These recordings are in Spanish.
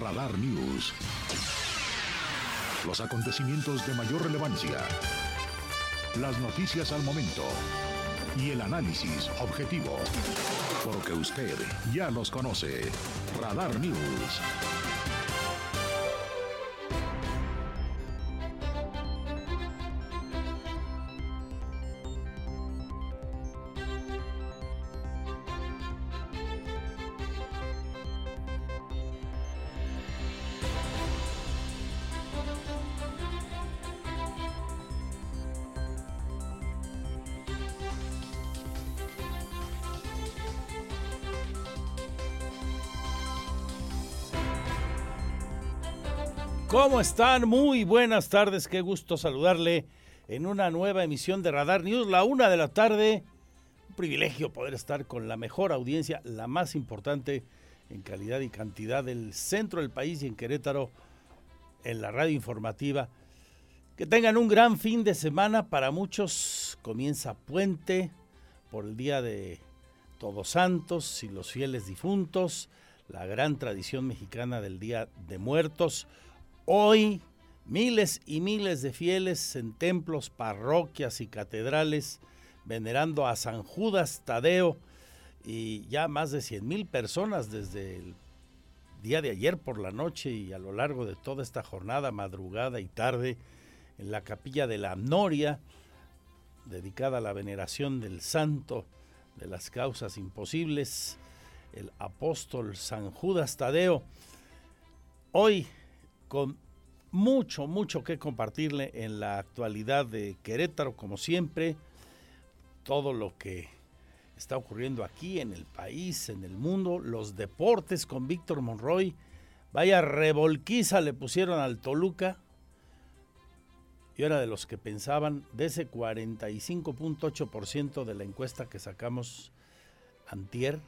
Radar News. Los acontecimientos de mayor relevancia. Las noticias al momento. Y el análisis objetivo. Porque usted ya los conoce. Radar News. ¿Cómo están? Muy buenas tardes, qué gusto saludarle en una nueva emisión de Radar News, la una de la tarde. Un privilegio poder estar con la mejor audiencia, la más importante en calidad y cantidad del centro del país y en Querétaro, en la radio informativa. Que tengan un gran fin de semana. Para muchos comienza puente por el día de Todos Santos y los fieles difuntos, la gran tradición mexicana del Día de Muertos. Hoy miles y miles de fieles en templos, parroquias y catedrales venerando a San Judas Tadeo y ya más de 100 mil personas desde el día de ayer por la noche y a lo largo de toda esta jornada, madrugada y tarde, en la capilla de la Noria, dedicada a la veneración del santo de las causas imposibles, el apóstol San Judas Tadeo. Hoy con mucho, mucho que compartirle en la actualidad de Querétaro, como siempre, todo lo que está ocurriendo aquí en el país, en el mundo, los deportes con Víctor Monroy. Vaya revolquiza le pusieron al Toluca. Yo era de los que pensaban de ese 45.8% de la encuesta que sacamos antier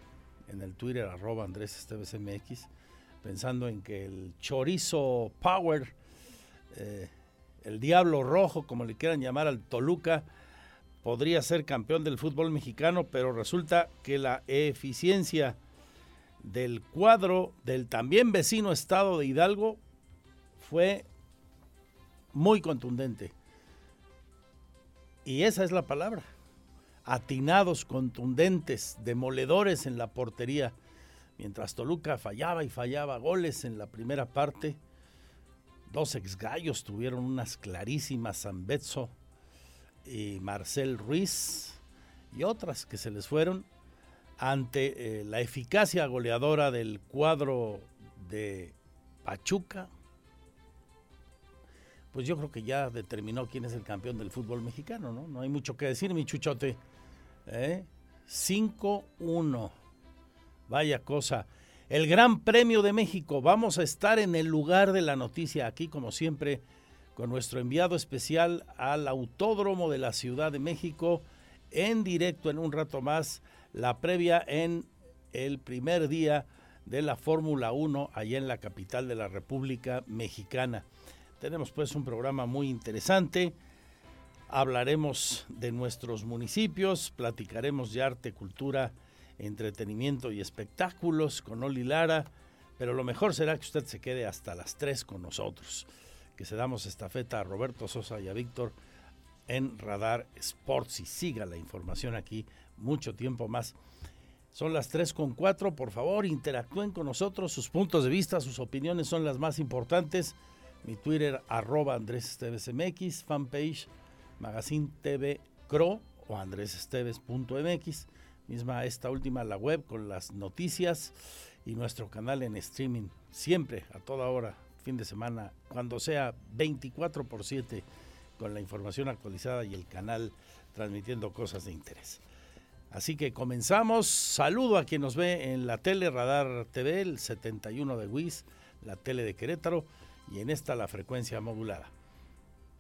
en el Twitter arroba Andrés Esteves pensando en que el chorizo power, eh, el diablo rojo, como le quieran llamar al Toluca, podría ser campeón del fútbol mexicano, pero resulta que la eficiencia del cuadro del también vecino estado de Hidalgo fue muy contundente. Y esa es la palabra. Atinados, contundentes, demoledores en la portería. Mientras Toluca fallaba y fallaba goles en la primera parte, dos exgallos tuvieron unas clarísimas Zambetso y Marcel Ruiz y otras que se les fueron ante eh, la eficacia goleadora del cuadro de Pachuca. Pues yo creo que ya determinó quién es el campeón del fútbol mexicano, ¿no? No hay mucho que decir, mi chuchote. ¿Eh? 5-1. Vaya cosa. El Gran Premio de México. Vamos a estar en el lugar de la noticia aquí, como siempre, con nuestro enviado especial al Autódromo de la Ciudad de México, en directo en un rato más, la previa en el primer día de la Fórmula 1 allá en la capital de la República Mexicana. Tenemos pues un programa muy interesante. Hablaremos de nuestros municipios, platicaremos de arte, cultura, entretenimiento y espectáculos con Oli Lara, pero lo mejor será que usted se quede hasta las 3 con nosotros, que se damos estafeta a Roberto Sosa y a Víctor en Radar Sports y siga la información aquí mucho tiempo más. Son las 3 con 4, por favor interactúen con nosotros, sus puntos de vista, sus opiniones son las más importantes mi Twitter arroba Andrés Esteves MX, fanpage Magazine TV Cro o andresesteves.mx, misma esta última la web con las noticias y nuestro canal en streaming, siempre a toda hora, fin de semana, cuando sea 24 por 7 con la información actualizada y el canal transmitiendo cosas de interés. Así que comenzamos. Saludo a quien nos ve en la tele Radar TV, el 71 de WIS, la tele de Querétaro y en esta la frecuencia modulada.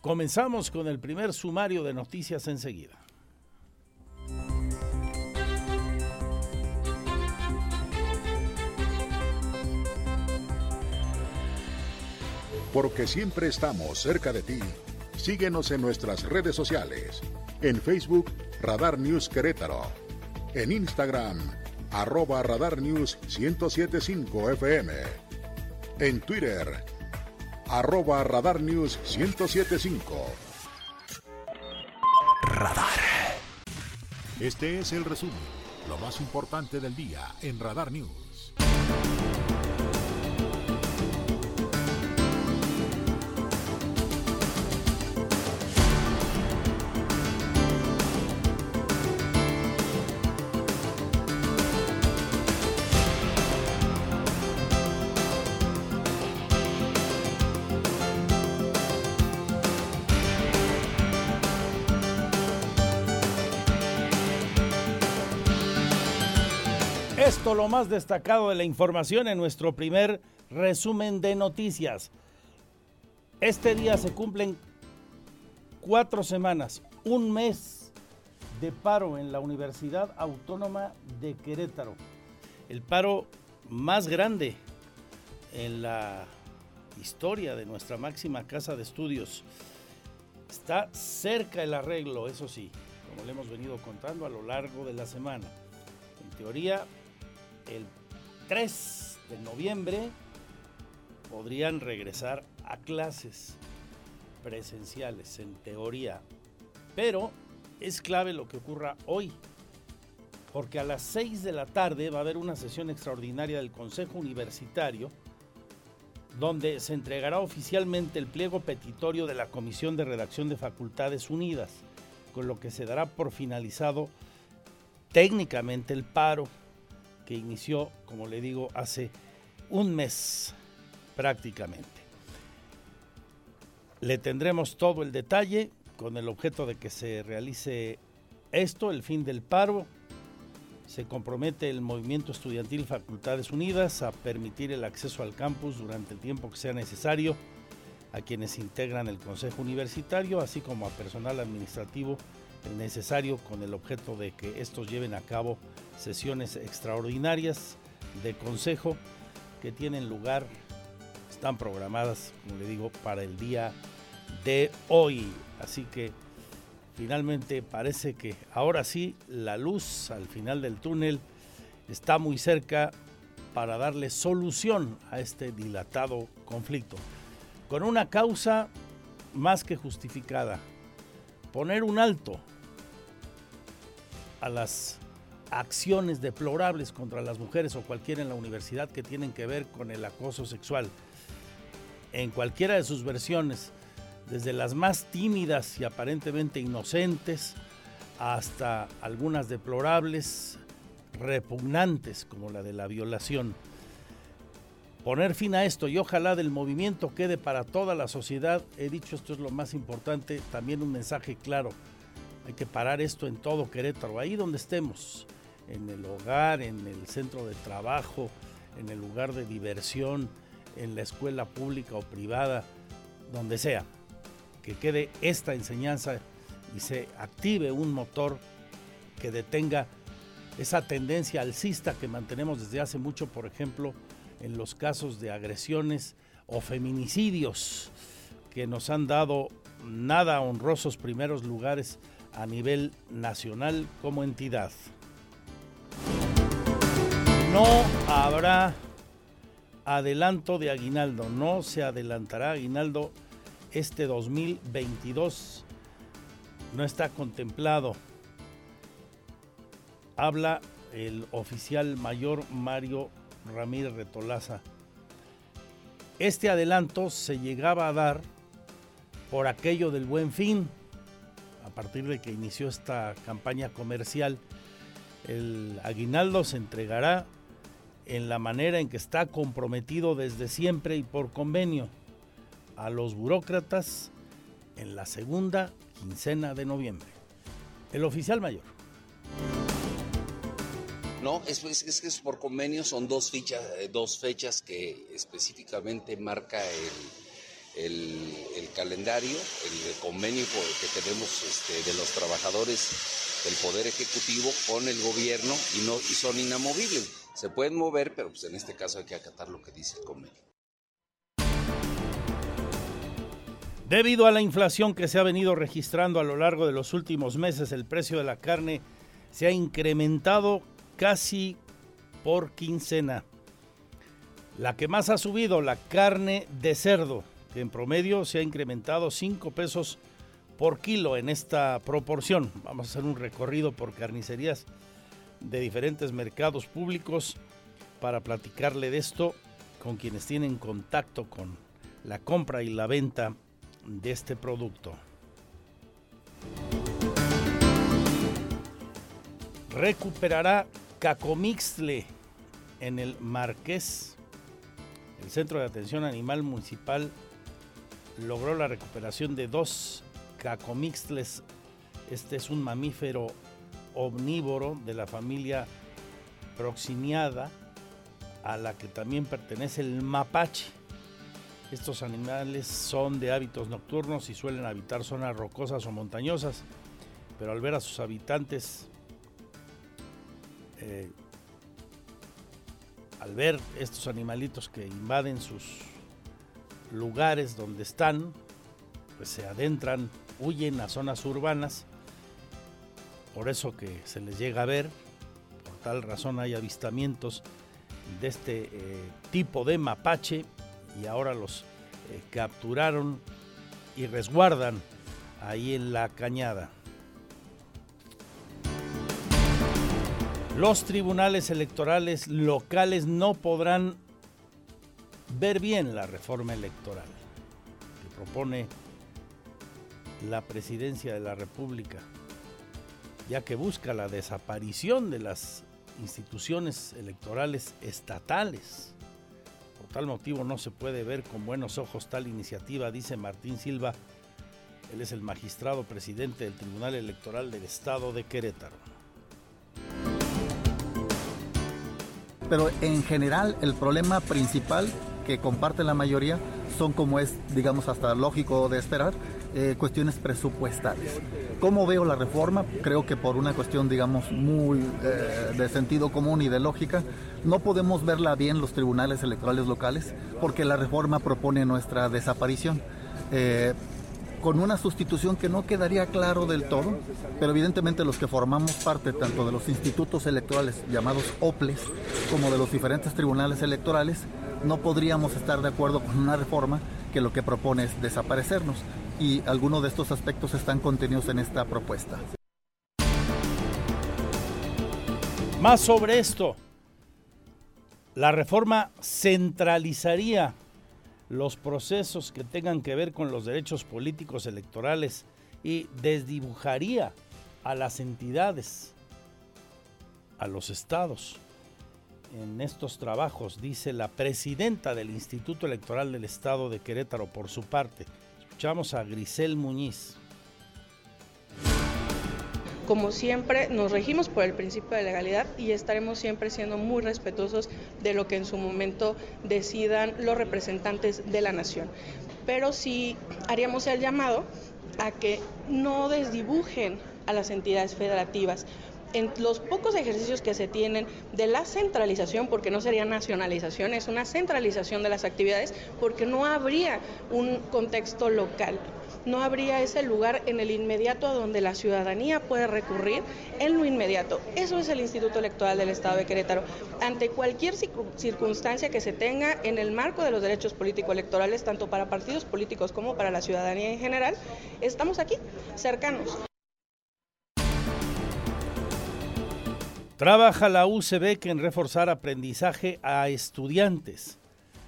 Comenzamos con el primer sumario de noticias enseguida. Porque siempre estamos cerca de ti. Síguenos en nuestras redes sociales. En Facebook, Radar News Querétaro. En Instagram, arroba Radar News 1075 FM En Twitter, arroba Radar News 1075. Radar. Este es el resumen, lo más importante del día en Radar News. Lo más destacado de la información en nuestro primer resumen de noticias. Este día se cumplen cuatro semanas, un mes de paro en la Universidad Autónoma de Querétaro. El paro más grande en la historia de nuestra máxima casa de estudios. Está cerca el arreglo, eso sí, como le hemos venido contando a lo largo de la semana. En teoría, el 3 de noviembre podrían regresar a clases presenciales, en teoría. Pero es clave lo que ocurra hoy, porque a las 6 de la tarde va a haber una sesión extraordinaria del Consejo Universitario, donde se entregará oficialmente el pliego petitorio de la Comisión de Redacción de Facultades Unidas, con lo que se dará por finalizado técnicamente el paro que inició, como le digo, hace un mes prácticamente. Le tendremos todo el detalle con el objeto de que se realice esto, el fin del paro. Se compromete el movimiento estudiantil Facultades Unidas a permitir el acceso al campus durante el tiempo que sea necesario a quienes integran el Consejo Universitario, así como a personal administrativo necesario con el objeto de que estos lleven a cabo sesiones extraordinarias de consejo que tienen lugar, están programadas, como le digo, para el día de hoy. Así que finalmente parece que ahora sí la luz al final del túnel está muy cerca para darle solución a este dilatado conflicto, con una causa más que justificada, poner un alto a las acciones deplorables contra las mujeres o cualquiera en la universidad que tienen que ver con el acoso sexual. En cualquiera de sus versiones, desde las más tímidas y aparentemente inocentes hasta algunas deplorables, repugnantes como la de la violación. Poner fin a esto y ojalá del movimiento quede para toda la sociedad. He dicho esto es lo más importante, también un mensaje claro hay que parar esto en todo Querétaro, ahí donde estemos, en el hogar, en el centro de trabajo, en el lugar de diversión, en la escuela pública o privada, donde sea. Que quede esta enseñanza y se active un motor que detenga esa tendencia alcista que mantenemos desde hace mucho, por ejemplo, en los casos de agresiones o feminicidios que nos han dado nada honrosos primeros lugares a nivel nacional como entidad. No habrá adelanto de aguinaldo, no se adelantará aguinaldo este 2022, no está contemplado. Habla el oficial mayor Mario Ramírez Retolaza. Este adelanto se llegaba a dar por aquello del buen fin, a partir de que inició esta campaña comercial, el aguinaldo se entregará en la manera en que está comprometido desde siempre y por convenio a los burócratas en la segunda quincena de noviembre. El oficial mayor. No, es, es, es por convenio, son dos, eh, dos fechas que específicamente marca el, el, calendario, el convenio que tenemos este, de los trabajadores del Poder Ejecutivo con el gobierno y, no, y son inamovibles. Se pueden mover, pero pues en este caso hay que acatar lo que dice el convenio. Debido a la inflación que se ha venido registrando a lo largo de los últimos meses, el precio de la carne se ha incrementado casi por quincena. La que más ha subido, la carne de cerdo, que en promedio se ha incrementado 5 pesos por kilo en esta proporción. Vamos a hacer un recorrido por carnicerías de diferentes mercados públicos para platicarle de esto con quienes tienen contacto con la compra y la venta de este producto. Recuperará Cacomixtle en el Marqués. El Centro de Atención Animal Municipal logró la recuperación de dos cacomixtles. Este es un mamífero omnívoro de la familia Proximiada, a la que también pertenece el mapache. Estos animales son de hábitos nocturnos y suelen habitar zonas rocosas o montañosas, pero al ver a sus habitantes, eh, al ver estos animalitos que invaden sus lugares donde están, pues se adentran, huyen a zonas urbanas, por eso que se les llega a ver, por tal razón hay avistamientos de este eh, tipo de mapache y ahora los eh, capturaron y resguardan ahí en la cañada. Los tribunales electorales locales no podrán ver bien la reforma electoral que propone la presidencia de la República, ya que busca la desaparición de las instituciones electorales estatales. Por tal motivo no se puede ver con buenos ojos tal iniciativa, dice Martín Silva. Él es el magistrado presidente del Tribunal Electoral del Estado de Querétaro. Pero en general el problema principal que comparte la mayoría son como es, digamos, hasta lógico de esperar, eh, cuestiones presupuestales. ¿Cómo veo la reforma? Creo que por una cuestión, digamos, muy eh, de sentido común y de lógica, no podemos verla bien los tribunales electorales locales porque la reforma propone nuestra desaparición. Eh, con una sustitución que no quedaría claro del todo, pero evidentemente los que formamos parte tanto de los institutos electorales llamados OPLES como de los diferentes tribunales electorales, no podríamos estar de acuerdo con una reforma que lo que propone es desaparecernos y algunos de estos aspectos están contenidos en esta propuesta. Más sobre esto, la reforma centralizaría los procesos que tengan que ver con los derechos políticos electorales y desdibujaría a las entidades, a los estados. En estos trabajos, dice la presidenta del Instituto Electoral del Estado de Querétaro, por su parte, Escuchamos a Grisel Muñiz. Como siempre, nos regimos por el principio de legalidad y estaremos siempre siendo muy respetuosos de lo que en su momento decidan los representantes de la nación. Pero sí haríamos el llamado a que no desdibujen a las entidades federativas, en los pocos ejercicios que se tienen de la centralización, porque no sería nacionalización, es una centralización de las actividades, porque no habría un contexto local no habría ese lugar en el inmediato a donde la ciudadanía puede recurrir en lo inmediato. Eso es el Instituto Electoral del Estado de Querétaro. Ante cualquier circunstancia que se tenga en el marco de los derechos político-electorales, tanto para partidos políticos como para la ciudadanía en general, estamos aquí, cercanos. Trabaja la UCB en reforzar aprendizaje a estudiantes.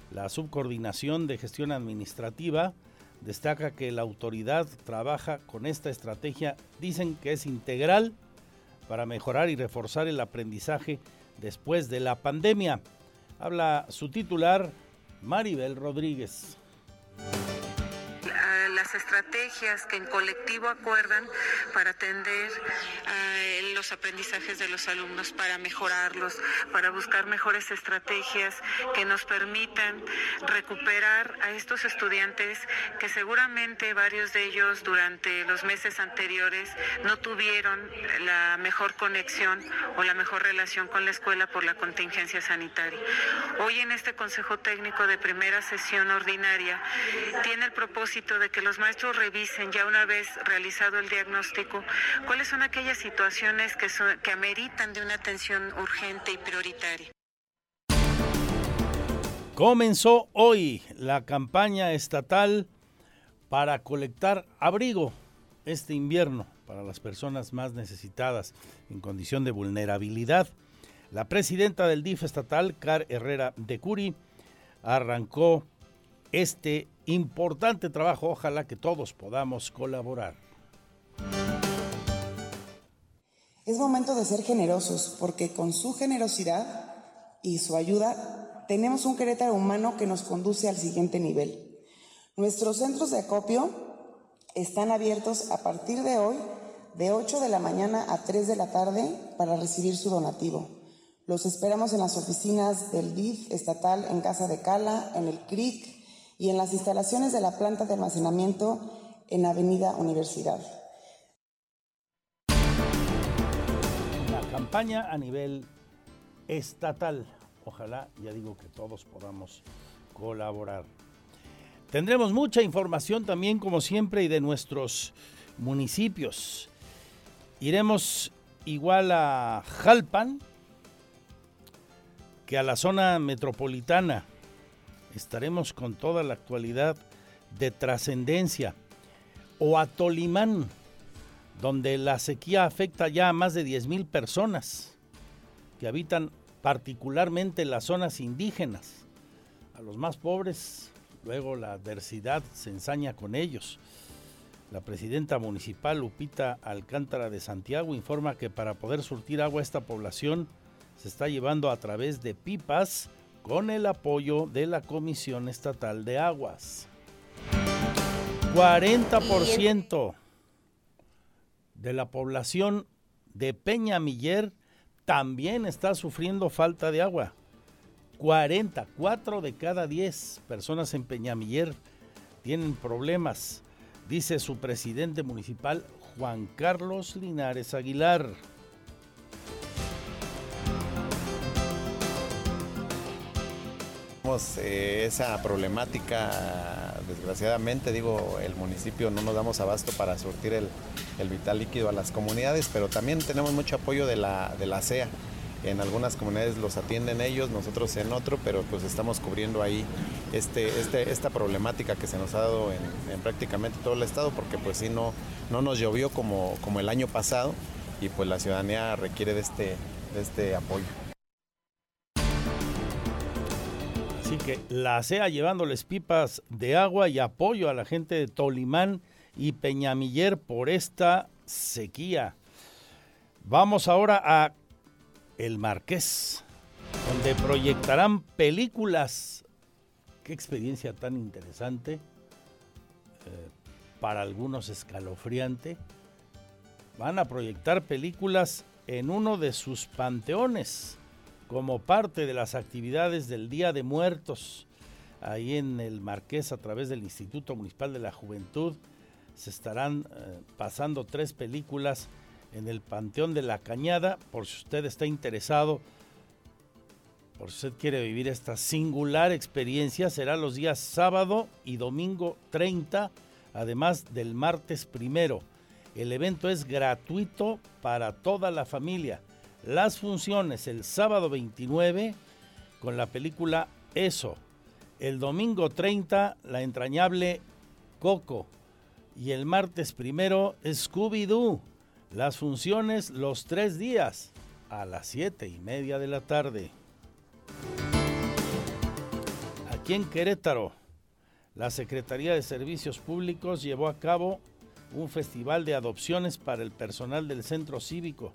La Subcoordinación de Gestión Administrativa destaca que la autoridad trabaja con esta estrategia, dicen que es integral para mejorar y reforzar el aprendizaje después de la pandemia. Habla su titular, Maribel Rodríguez las estrategias que en colectivo acuerdan para atender eh, los aprendizajes de los alumnos, para mejorarlos, para buscar mejores estrategias que nos permitan recuperar a estos estudiantes que seguramente varios de ellos durante los meses anteriores no tuvieron la mejor conexión o la mejor relación con la escuela por la contingencia sanitaria. Hoy en este Consejo Técnico de primera sesión ordinaria tiene el propósito de que los maestros revisen ya una vez realizado el diagnóstico cuáles son aquellas situaciones que, que ameritan de una atención urgente y prioritaria. Comenzó hoy la campaña estatal para colectar abrigo este invierno para las personas más necesitadas en condición de vulnerabilidad. La presidenta del DIF estatal, Car Herrera de Curi, arrancó este importante trabajo. Ojalá que todos podamos colaborar. Es momento de ser generosos porque con su generosidad y su ayuda tenemos un Querétaro humano que nos conduce al siguiente nivel. Nuestros centros de acopio están abiertos a partir de hoy de 8 de la mañana a 3 de la tarde para recibir su donativo. Los esperamos en las oficinas del DIF estatal en Casa de Cala, en el CRIC y en las instalaciones de la planta de almacenamiento en Avenida Universidad. La campaña a nivel estatal Ojalá, ya digo que todos podamos colaborar. Tendremos mucha información también, como siempre, y de nuestros municipios. Iremos igual a Jalpan que a la zona metropolitana. Estaremos con toda la actualidad de trascendencia. O a Tolimán, donde la sequía afecta ya a más de 10 mil personas que habitan particularmente en las zonas indígenas. A los más pobres, luego la adversidad se ensaña con ellos. La presidenta municipal Lupita Alcántara de Santiago informa que para poder surtir agua a esta población se está llevando a través de pipas con el apoyo de la Comisión Estatal de Aguas. 40% de la población de Peña Miller también está sufriendo falta de agua. 40, 4 de cada 10 personas en Peñamiller tienen problemas, dice su presidente municipal Juan Carlos Linares Aguilar. Eh, esa problemática, desgraciadamente, digo, el municipio no nos damos abasto para surtir el, vital líquido a las comunidades, pero también tenemos mucho apoyo de la, de la CEA. En algunas comunidades los atienden ellos, nosotros en otro, pero pues estamos cubriendo ahí este, este, esta problemática que se nos ha dado en, prácticamente todo el estado, porque pues sí no, no nos llovió como, como el año pasado y pues la ciudadanía requiere de este, de este apoyo. Que la CEA llevándoles pipas de agua y apoyo a la gente de Tolimán y Peñamiller por esta sequía. Vamos ahora a El Marqués, donde proyectarán películas. Qué experiencia tan interesante, eh, para algunos escalofriante. Van a proyectar películas en uno de sus panteones como parte de las actividades del Día de Muertos, ahí en el Marqués a través del Instituto Municipal de la Juventud, se estarán eh, pasando tres películas en el Panteón de la Cañada, por si usted está interesado, por si usted quiere vivir esta singular experiencia, será los días sábado y domingo 30, además del martes primero. El evento es gratuito para toda la familia las funciones el sábado 29 con la película Eso, el domingo 30 la entrañable Coco y el martes primero Scooby-Doo. Las funciones los tres días a las siete y media de la tarde. Aquí en Querétaro, la Secretaría de Servicios Públicos llevó a cabo un festival de adopciones para el personal del centro cívico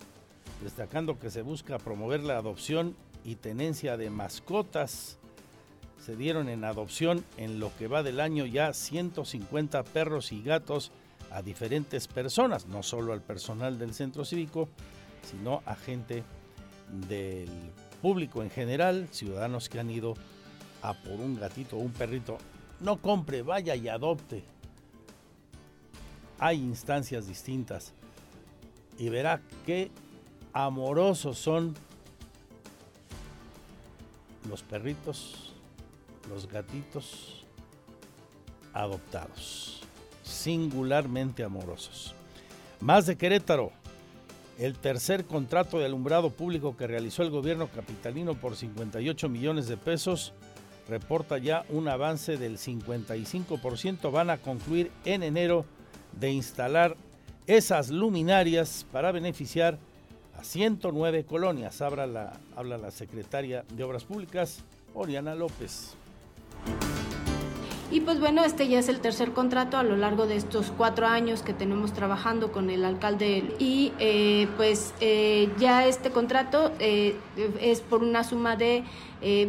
destacando que se busca promover la adopción y tenencia de mascotas. Se dieron en adopción en lo que va del año ya 150 perros y gatos a diferentes personas, no solo al personal del centro cívico, sino a gente del público en general, ciudadanos que han ido a por un gatito o un perrito. No compre, vaya y adopte. Hay instancias distintas y verá que amorosos son los perritos, los gatitos adoptados, singularmente amorosos. Más de Querétaro, el tercer contrato de alumbrado público que realizó el gobierno capitalino por 58 millones de pesos reporta ya un avance del 55%. Van a concluir en enero de instalar esas luminarias para beneficiar a 109 colonias. Habla la, habla la secretaria de Obras Públicas, Oriana López. Y pues bueno, este ya es el tercer contrato a lo largo de estos cuatro años que tenemos trabajando con el alcalde y eh, pues eh, ya este contrato eh, es por una suma de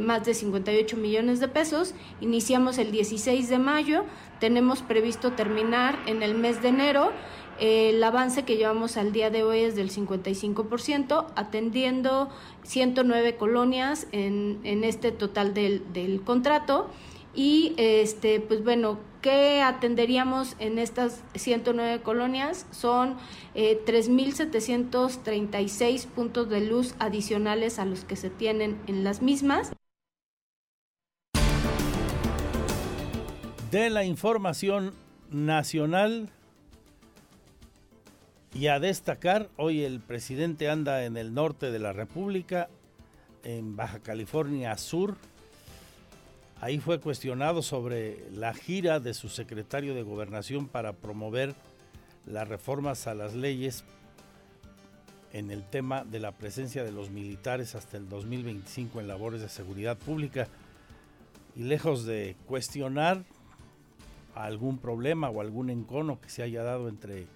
más de 58 millones de pesos. Iniciamos el 16 de mayo, tenemos previsto terminar en el mes de enero. El avance que llevamos al día de hoy es del 55%, atendiendo 109 colonias en, en este total del, del contrato. Y este, pues bueno, ¿qué atenderíamos en estas 109 colonias? Son eh, 3.736 puntos de luz adicionales a los que se tienen en las mismas. De la información nacional y a destacar, hoy el presidente anda en el norte de la República, en Baja California Sur, Ahí fue cuestionado sobre la gira de su secretario de gobernación para promover las reformas a las leyes en el tema de la presencia de los militares hasta el 2025 en labores de seguridad pública. Y lejos de cuestionar algún problema o algún encono que se haya dado entre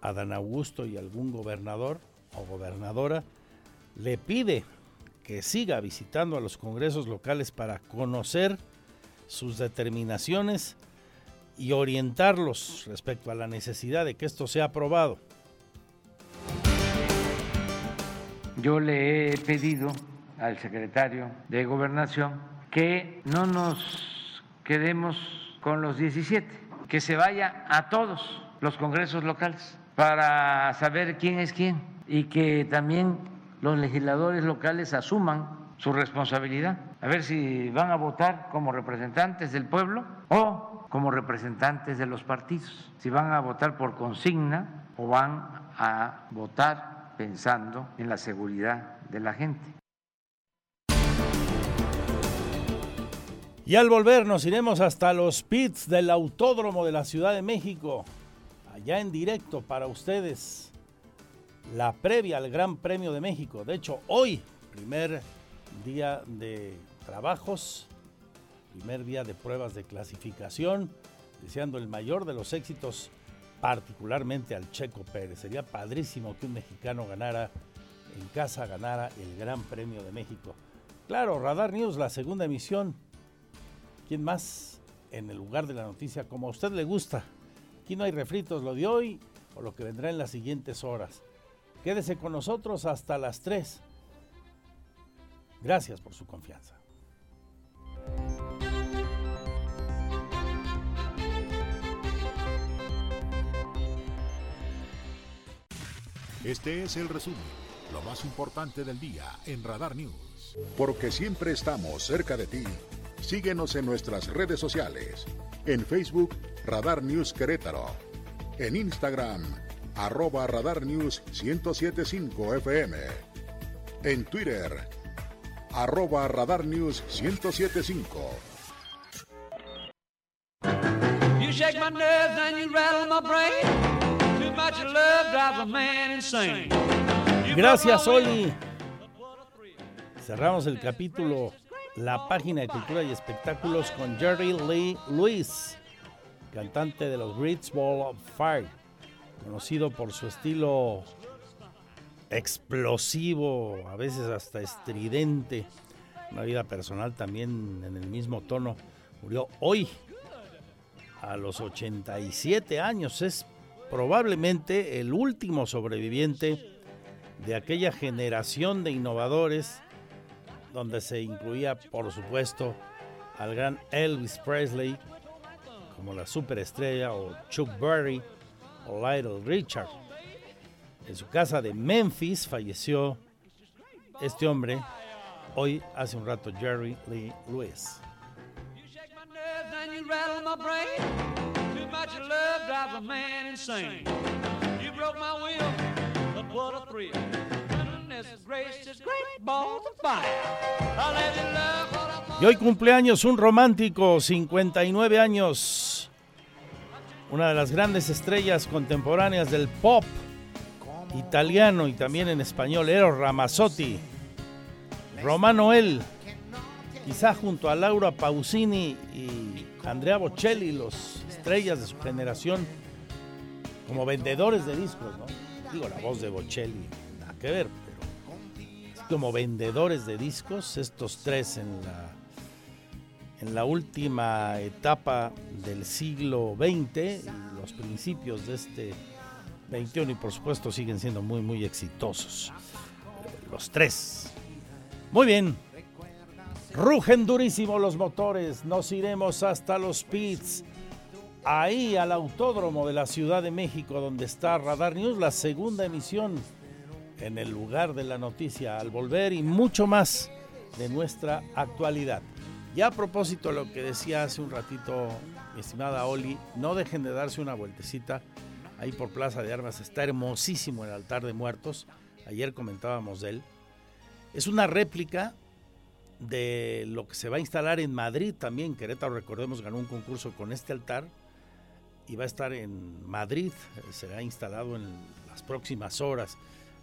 Adán Augusto y algún gobernador o gobernadora, le pide que siga visitando a los congresos locales para conocer sus determinaciones y orientarlos respecto a la necesidad de que esto sea aprobado. Yo le he pedido al secretario de gobernación que no nos quedemos con los 17, que se vaya a todos los congresos locales para saber quién es quién y que también los legisladores locales asuman su responsabilidad, a ver si van a votar como representantes del pueblo o como representantes de los partidos, si van a votar por consigna o van a votar pensando en la seguridad de la gente. Y al volver nos iremos hasta los pits del Autódromo de la Ciudad de México, allá en directo para ustedes la previa al Gran Premio de México. De hecho, hoy, primer día de trabajos, primer día de pruebas de clasificación, deseando el mayor de los éxitos, particularmente al Checo Pérez. Sería padrísimo que un mexicano ganara en casa, ganara el Gran Premio de México. Claro, Radar News, la segunda emisión. ¿Quién más en el lugar de la noticia como a usted le gusta? Aquí no hay refritos, lo de hoy o lo que vendrá en las siguientes horas. Quédese con nosotros hasta las 3. Gracias por su confianza. Este es el resumen, lo más importante del día en Radar News. Porque siempre estamos cerca de ti. Síguenos en nuestras redes sociales. En Facebook, Radar News Querétaro. En Instagram, arroba Radar News 1075 FM. En Twitter, arroba Radar News 1075. You shake my nerves and you rattle my brain. Too much love drives a man insane. Gracias, Oli. Cerramos el capítulo La página de cultura y espectáculos con Jerry Lee Lewis, cantante de los Great Ball of Fire conocido por su estilo explosivo, a veces hasta estridente, una vida personal también en el mismo tono. Murió hoy a los 87 años. Es probablemente el último sobreviviente de aquella generación de innovadores donde se incluía, por supuesto, al gran Elvis Presley como la superestrella o Chuck Berry Little Richard. En su casa de Memphis falleció este hombre, hoy hace un rato Jerry Lee Lewis. Y hoy cumpleaños un romántico, 59 años, una de las grandes estrellas contemporáneas del pop italiano y también en español, Eros Ramazzotti, Romano El, quizá junto a Laura Pausini y Andrea Bocelli, los estrellas de su generación, como vendedores de discos, ¿no? Digo, la voz de Bocelli, nada que ver, como vendedores de discos, estos tres en la, en la última etapa del siglo XX y los principios de este 21 y por supuesto siguen siendo muy, muy exitosos. Los tres. Muy bien. Rugen durísimo los motores. Nos iremos hasta los pits. Ahí al autódromo de la Ciudad de México donde está Radar News, la segunda emisión en el lugar de la noticia al volver y mucho más de nuestra actualidad. Y a propósito de lo que decía hace un ratito mi estimada Oli, no dejen de darse una vueltecita ahí por Plaza de Armas. Está hermosísimo el altar de muertos. Ayer comentábamos de él. Es una réplica de lo que se va a instalar en Madrid también. Querétaro, recordemos, ganó un concurso con este altar y va a estar en Madrid. Será instalado en las próximas horas.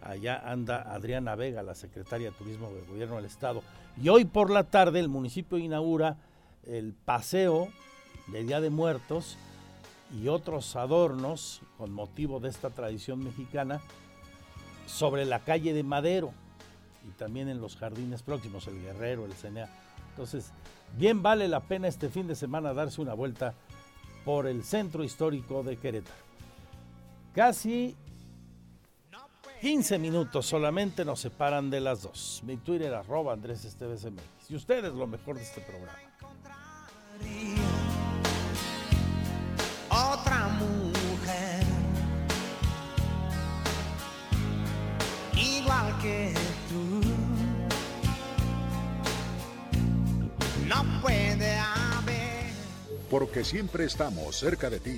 Allá anda Adriana Vega, la secretaria de Turismo del Gobierno del Estado. Y hoy por la tarde el municipio inaugura el paseo de Día de Muertos y otros adornos con motivo de esta tradición mexicana sobre la calle de Madero y también en los jardines próximos, el Guerrero, el Cenea. Entonces, bien vale la pena este fin de semana darse una vuelta por el centro histórico de Querétaro. Casi 15 minutos solamente nos separan de las dos. Mi Twitter arroba Andrés Esteves MX. Y ustedes lo mejor de este programa. Otra mujer, igual que tú, no puede haber. Porque siempre estamos cerca de ti.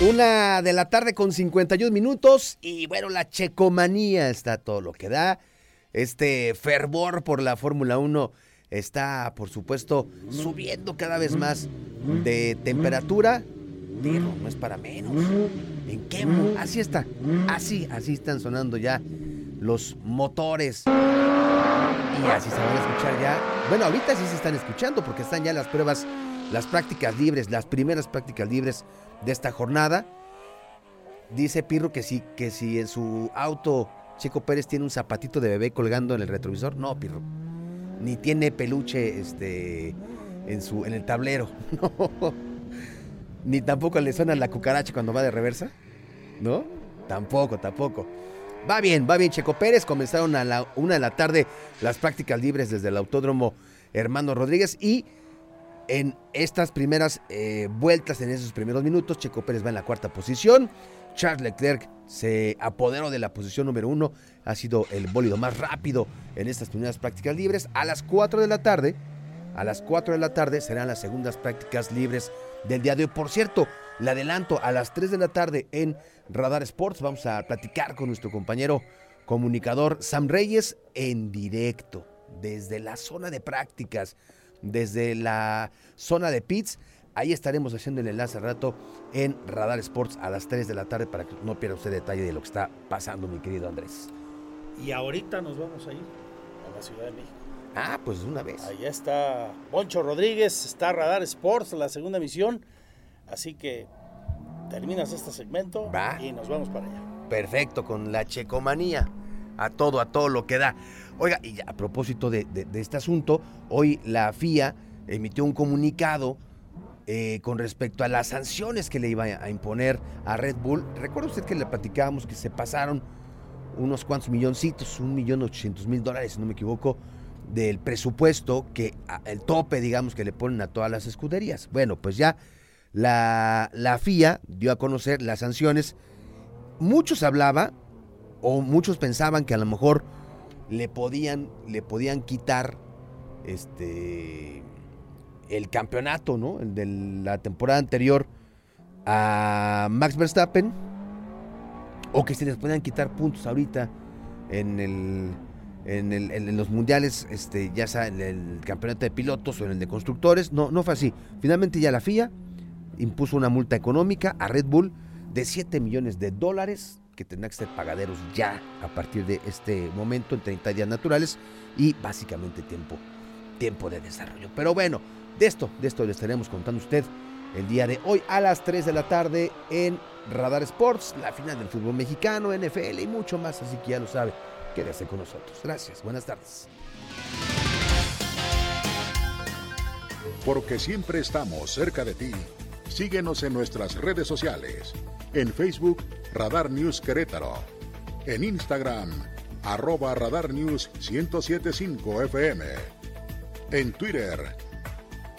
Una de la tarde con 51 minutos y bueno, la checomanía está todo lo que da. Este fervor por la Fórmula 1 está, por supuesto, subiendo cada vez más de temperatura. Pero no es para menos. ¿En qué? Así está. Así, así están sonando ya los motores. Y así se van a escuchar ya. Bueno, ahorita sí se están escuchando porque están ya las pruebas, las prácticas libres, las primeras prácticas libres de esta jornada. Dice Pirro que sí, que si en su auto Checo Pérez tiene un zapatito de bebé colgando en el retrovisor. No, Pirro. Ni tiene peluche este en su en el tablero. No. Ni tampoco le suena la cucaracha cuando va de reversa. ¿No? Tampoco, tampoco. Va bien, va bien Checo Pérez. Comenzaron a la una de la tarde las prácticas libres desde el Autódromo Hermano Rodríguez y en estas primeras eh, vueltas, en esos primeros minutos, Checo Pérez va en la cuarta posición. Charles Leclerc se apoderó de la posición número uno. Ha sido el bólido más rápido en estas primeras prácticas libres. A las 4 de la tarde, a las 4 de la tarde serán las segundas prácticas libres del día de hoy. Por cierto, le adelanto a las 3 de la tarde en Radar Sports. Vamos a platicar con nuestro compañero comunicador Sam Reyes en directo desde la zona de prácticas, desde la zona de pits. Ahí estaremos haciendo el enlace al rato en Radar Sports a las 3 de la tarde para que no pierda usted detalle de lo que está pasando, mi querido Andrés. Y ahorita nos vamos a ir a la Ciudad de México. Ah, pues de una vez. Allá está Poncho Rodríguez, está Radar Sports, la segunda emisión. Así que terminas este segmento Va. y nos vamos para allá. Perfecto, con la checomanía. A todo, a todo lo que da. Oiga, y ya, a propósito de, este asunto, hoy la FIA emitió un comunicado eh, con respecto a las sanciones que le iba a imponer a Red Bull. Recuerda usted que le platicábamos que se pasaron unos cuantos milloncitos, un millón ochocientos mil dólares, si no me equivoco, del presupuesto que el tope, digamos, que le ponen a todas las escuderías. Bueno, pues ya la, la FIA dio a conocer las sanciones. Muchos hablaba o muchos pensaban que a lo mejor le podían, le podían quitar este el campeonato, ¿no? El de la temporada anterior a Max Verstappen o que se les podían quitar puntos ahorita en el en, los mundiales, este, ya sea en el campeonato de pilotos o en el de constructores. No, no fue así. Finalmente ya la FIA impuso una multa económica a Red Bull de 7 millones de dólares que tendrán que ser pagaderos ya a partir de este momento en 30 días naturales y básicamente tiempo, tiempo de desarrollo. Pero bueno, de esto, de esto le estaremos contando a usted el día de hoy a las 3 de la tarde en Radar Sports, la final del fútbol mexicano, NFL y mucho más, así que ya lo sabe, quédese con nosotros. Gracias, buenas tardes. Porque siempre estamos cerca de ti, síguenos en nuestras redes sociales, en Facebook Radar News Querétaro, en Instagram arroba Radar News 1075 FM, en Twitter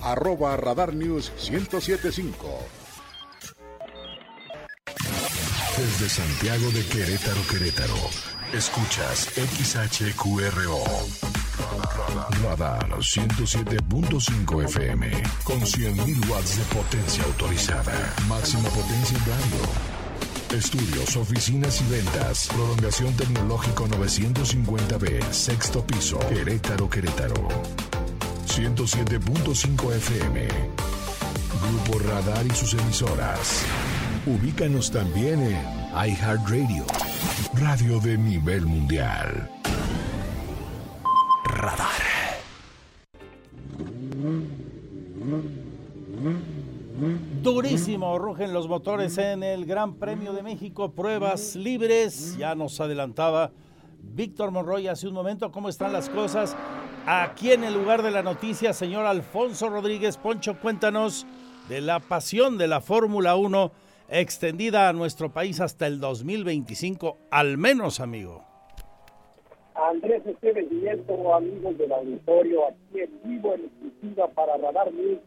arroba Radar News 1075. Desde Santiago de Querétaro, Querétaro, escuchas XHQRO. Radar 107.5 FM con 100.000 watts de potencia autorizada. Máxima potencia en radio. Estudios, oficinas y ventas. Prolongación tecnológico 950B, sexto piso, Querétaro, Querétaro. 107.5 FM. Grupo Radar y sus emisoras. Ubícanos también en iHeartRadio, radio de nivel mundial. Radar. Durísimo, rugen los motores en el Gran Premio de México, pruebas libres, ya nos adelantaba Víctor Monroy hace un momento, ¿cómo están las cosas? Aquí en el lugar de la noticia, señor Alfonso Rodríguez Poncho, cuéntanos de la pasión de la Fórmula 1 extendida a nuestro país hasta el 2025, al menos, amigo. Andrés Esteves Nieto, amigos del auditorio, aquí en vivo, en exclusiva para Radar News.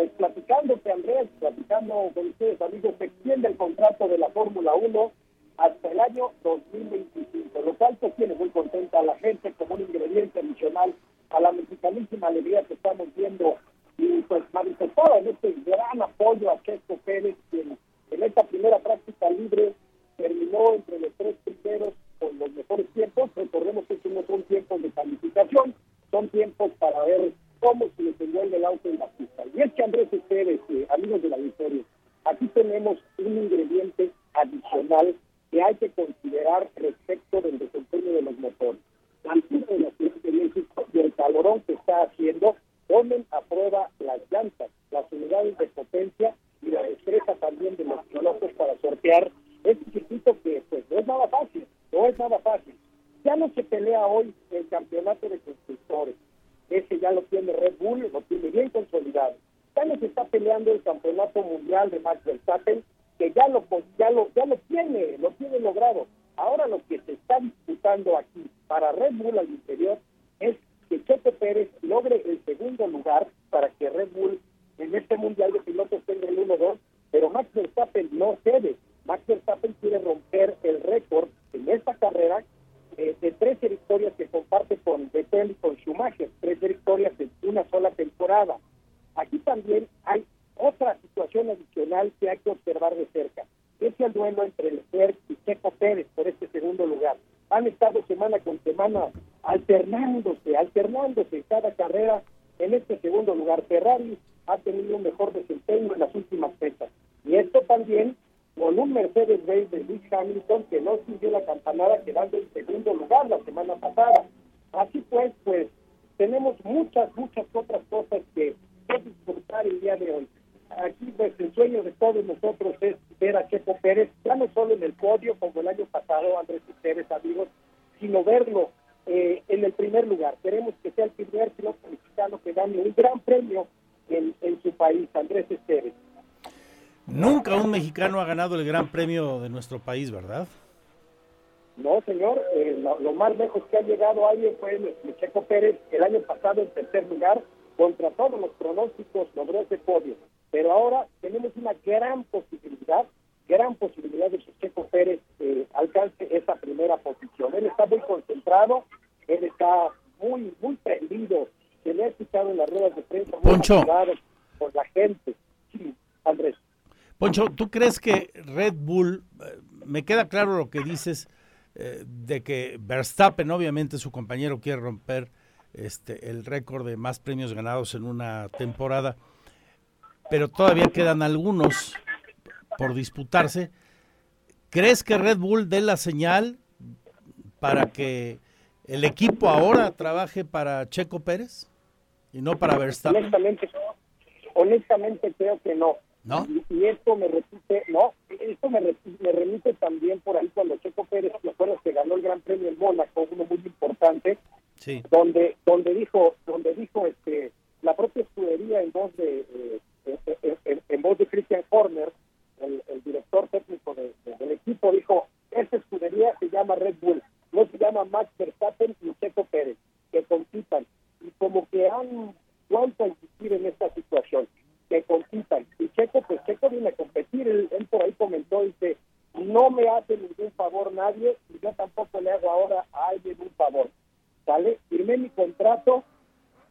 Pues platicando que Andrés, platicando con ustedes, amigos, se extiende el contrato de la Fórmula 1 hasta el año 2025, lo cual pues tiene muy contenta a la gente como un ingrediente adicional a la mexicanísima alegría que estamos viendo y pues manifestado en este gran apoyo a Checo Pérez, quien en esta primera práctica libre terminó entre los tres primeros con los mejores tiempos. Recordemos que estos no son tiempos de calificación, son tiempos para ver cómo se desenvuelve el auto en la pista. Y es que Andrés Pérez, eh, amigos de la Victoria, aquí tenemos un ingrediente adicional que hay que considerar respecto del desempeño de los motores. La altura de la Ciudad de México y el calorón que está haciendo ponen a prueba las llantas, las unidades de potencia y la destreza también de los pilotos para sortear este circuito que pues no es nada fácil, no es nada fácil. Ya no se pelea hoy el campeonato de constructores, ese ya lo tiene Red Bull, lo tiene bien consolidado. No se está peleando el campeonato mundial de Max Verstappen, que ya lo ya lo ya lo tiene, lo tiene logrado. Ahora lo que se está disputando aquí para Red Bull al interior es que Checo Pérez logre el segundo lugar para que Red Bull en este mundial de pilotos tenga el 1-2, pero Max Verstappen no cede. Max Verstappen quiere romper el récord en esta carrera eh, de 13 victorias que comparte con Vettel y con Schumacher, 13 victorias en una sola temporada. Aquí también hay otra situación adicional que hay que observar de cerca. Es el duelo entre Leclerc y Checo Pérez por este segundo lugar. Han estado semana con semana alternándose, alternándose cada carrera en este segundo lugar. Ferrari ha tenido un mejor desempeño en las últimas fechas. Y esto también con un Mercedes-Benz de Lewis Hamilton que no siguió la campanada quedando en segundo lugar la semana pasada. Así pues, pues tenemos muchas, muchas otras cosas que, que disfrutar el día de hoy. Aquí pues el sueño de todos nosotros es ver a Checo Pérez, ya no solo en el podio como el año pasado, Andrés Pérez, amigos, sino verlo eh, en el primer lugar. Queremos que sea el primer piloto mexicano que gane un gran premio en, en su país, Andrés Esteves. Nunca un mexicano ha ganado el Gran Premio de nuestro país, ¿verdad? No, señor, eh, lo, lo más lejos que ha llegado alguien fue el, el Checo Pérez el año pasado en tercer lugar, contra todos los pronósticos logró ese podio. Pero ahora tenemos una gran posibilidad, gran posibilidad de que Checo Pérez eh, alcance esa primera posición. Él está muy concentrado, él está muy, muy prendido, se le ha escuchado en las ruedas de prensa, muy Poncho. por la gente. Sí, Andrés. Poncho, ¿tú crees que Red Bull, eh, me queda claro lo que dices, eh, de que Verstappen, obviamente su compañero, quiere romper este, el récord de más premios ganados en una temporada, pero todavía quedan algunos por disputarse. ¿Crees que Red Bull dé la señal para que el equipo ahora trabaje para Checo Pérez y no para Verstappen? Honestamente, honestamente creo que no. ¿No? Y, y esto me repite, no, esto me, me remite también por ahí cuando Checo Pérez, ¿te acuerdas que ganó el Gran Premio en Mónaco, uno muy importante, Sí. donde donde dijo, donde dijo este la propia escudería en voz de eh, en- en, en- en voz de Christian Horner, el, el director técnico de- de- del equipo, dijo, esta escudería se llama Red Bull, no se llama Max Verstappen ni Checo Pérez, que compitan. Y como que han vuelto a insistir en esta situación, que compitan. Y Checo, pues Checo viene a competir, él, él por ahí comentó, dice, no me hace ningún favor nadie y yo tampoco le hago ahora a alguien un favor. ¿Sale? Firmé mi contrato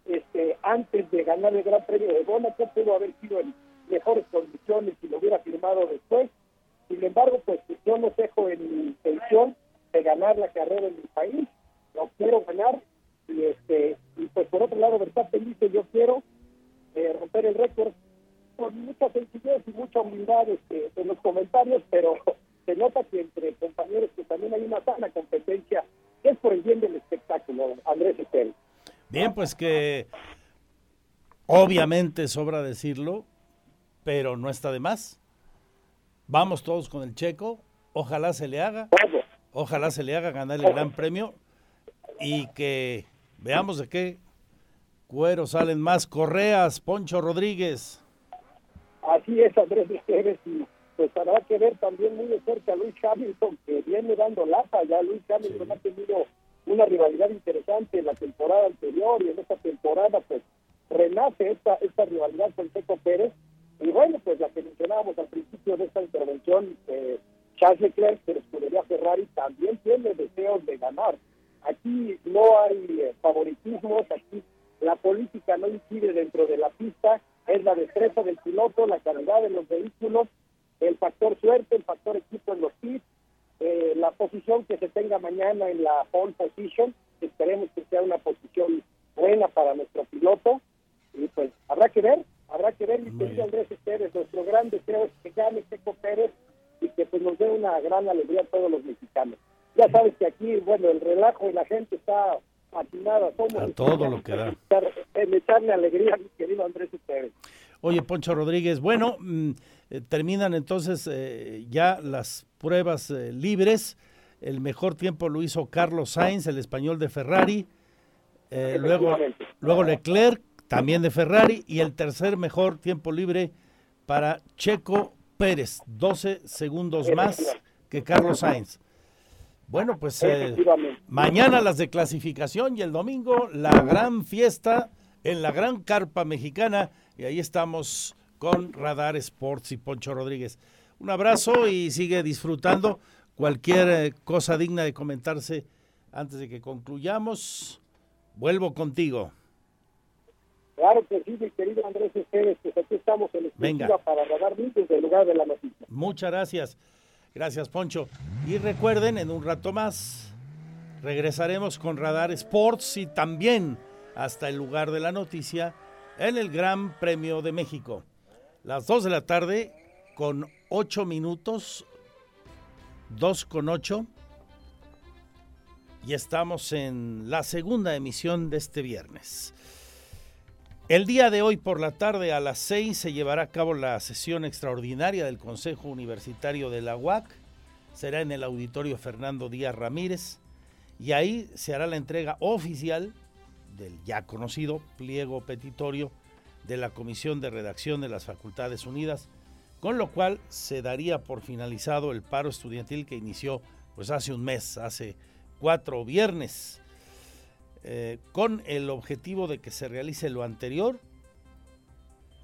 este, antes de ganar el Gran Premio de Mónaco, pudo haber sido en mejores condiciones si lo hubiera firmado después. Sin embargo, pues yo no dejo en mi intención de ganar la carrera en mi país, lo quiero ganar y este y pues por otro lado Verstappen dice yo quiero eh, romper el récord con mucha sencillez y mucha humildad este, en los comentarios, pero se nota que entre compañeros que también hay una sana competencia, que es por el bien del espectáculo, Andrés Estel. Que obviamente sobra decirlo, pero no está de más. Vamos todos con el checo, ojalá se le haga, ojalá se le haga ganar el gran premio y que veamos de qué cuero salen más correas, Poncho Rodríguez. Así es, Andrés y pues habrá que ver también muy de cerca a Luis Hamilton, que viene dando lata. Ya Luis Hamilton ha tenido una rivalidad interesante en la temporada anterior y en esta temporada, pues renace esta, esta rivalidad con Checo Pérez. Y bueno, pues la que mencionábamos al principio de esta intervención, eh, Charles Leclerc, la escudería Ferrari, también tiene deseos de ganar. Aquí no hay eh, favoritismos, aquí la política no incide dentro de la pista, es la destreza del piloto, la calidad de los vehículos, el factor suerte, el factor equipo en los pits, eh, la posición que se tenga mañana en la pole position, esperemos que sea una posición buena para nuestro piloto, y pues habrá que ver, habrá que ver, mi querido Andrés Pérez, nuestro gran deseo es que gane Checo Pérez y que pues nos dé una gran alegría a todos los mexicanos. Ya sabes que aquí, bueno, el relajo y la gente está fascinada, somos A todo lo que da. en echarle alegría mi querido Andrés Pérez. Oye, Poncho Rodríguez, bueno, mm, eh, terminan entonces eh, ya las pruebas eh, libres. El mejor tiempo lo hizo Carlos Sainz, el español de Ferrari. Luego, luego Leclerc, también de Ferrari. Y el tercer mejor tiempo libre para Checo Pérez, 12 segundos más que Carlos Sainz. Bueno, pues mañana las de clasificación y el domingo la gran fiesta en la gran carpa mexicana. Y ahí estamos con Radar Sports y Poncho Rodríguez. Un abrazo y sigue disfrutando. Cualquier eh, cosa digna de comentarse antes de que concluyamos. Vuelvo contigo. Claro que sí, mi querido Andrés Pérez, pues aquí estamos en exclusiva Venga. para Radar desde el lugar de la noticia. Muchas gracias. Gracias, Poncho. Y recuerden, en un rato más regresaremos con Radar Sports y también hasta el lugar de la noticia en el Gran Premio de México. Las 2 de la tarde con 8 minutos, 2 con 8. Y estamos en la segunda emisión de este viernes. El día de hoy por la tarde a las 6 se llevará a cabo la sesión extraordinaria del Consejo Universitario de la UAC. Será en el auditorio Fernando Díaz Ramírez y ahí se hará la entrega oficial del ya conocido pliego petitorio de la Comisión de Redacción de las Facultades Unidas, con lo cual se daría por finalizado el paro estudiantil que inició pues hace un mes, hace cuatro viernes, eh, con el objetivo de que se realice lo anterior,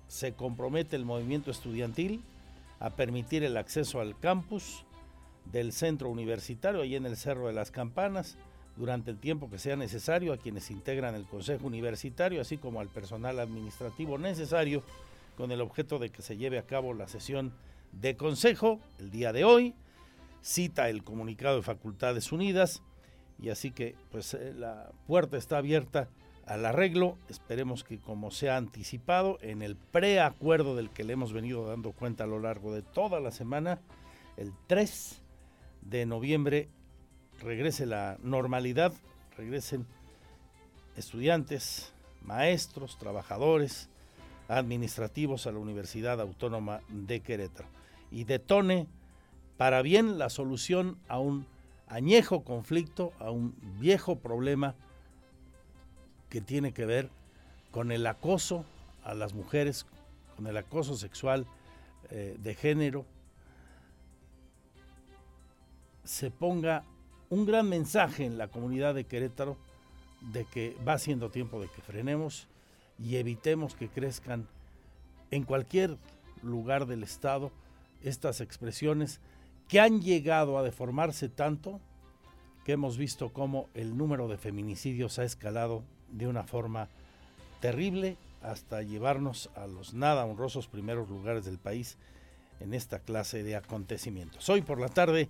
se compromete el movimiento estudiantil a permitir el acceso al campus del centro universitario, ahí en el Cerro de las Campanas, durante el tiempo que sea necesario a quienes integran el Consejo Universitario, así como al personal administrativo necesario, con el objeto de que se lleve a cabo la sesión de consejo el día de hoy. Cita el comunicado de Facultades Unidas y así que pues eh, la puerta está abierta al arreglo. Esperemos que como se ha anticipado en el preacuerdo del que le hemos venido dando cuenta a lo largo de toda la semana, el 3 de noviembre regrese la normalidad, regresen estudiantes, maestros, trabajadores, administrativos a la Universidad Autónoma de Querétaro. Y detone para bien la solución a un añejo conflicto, a un viejo problema que tiene que ver con el acoso a las mujeres, con el acoso sexual eh, de género, se ponga un gran mensaje en la comunidad de Querétaro de que va siendo tiempo de que frenemos y evitemos que crezcan en cualquier lugar del Estado estas expresiones que han llegado a deformarse tanto que hemos visto cómo el número de feminicidios ha escalado de una forma terrible hasta llevarnos a los nada honrosos primeros lugares del país en esta clase de acontecimientos. Hoy por la tarde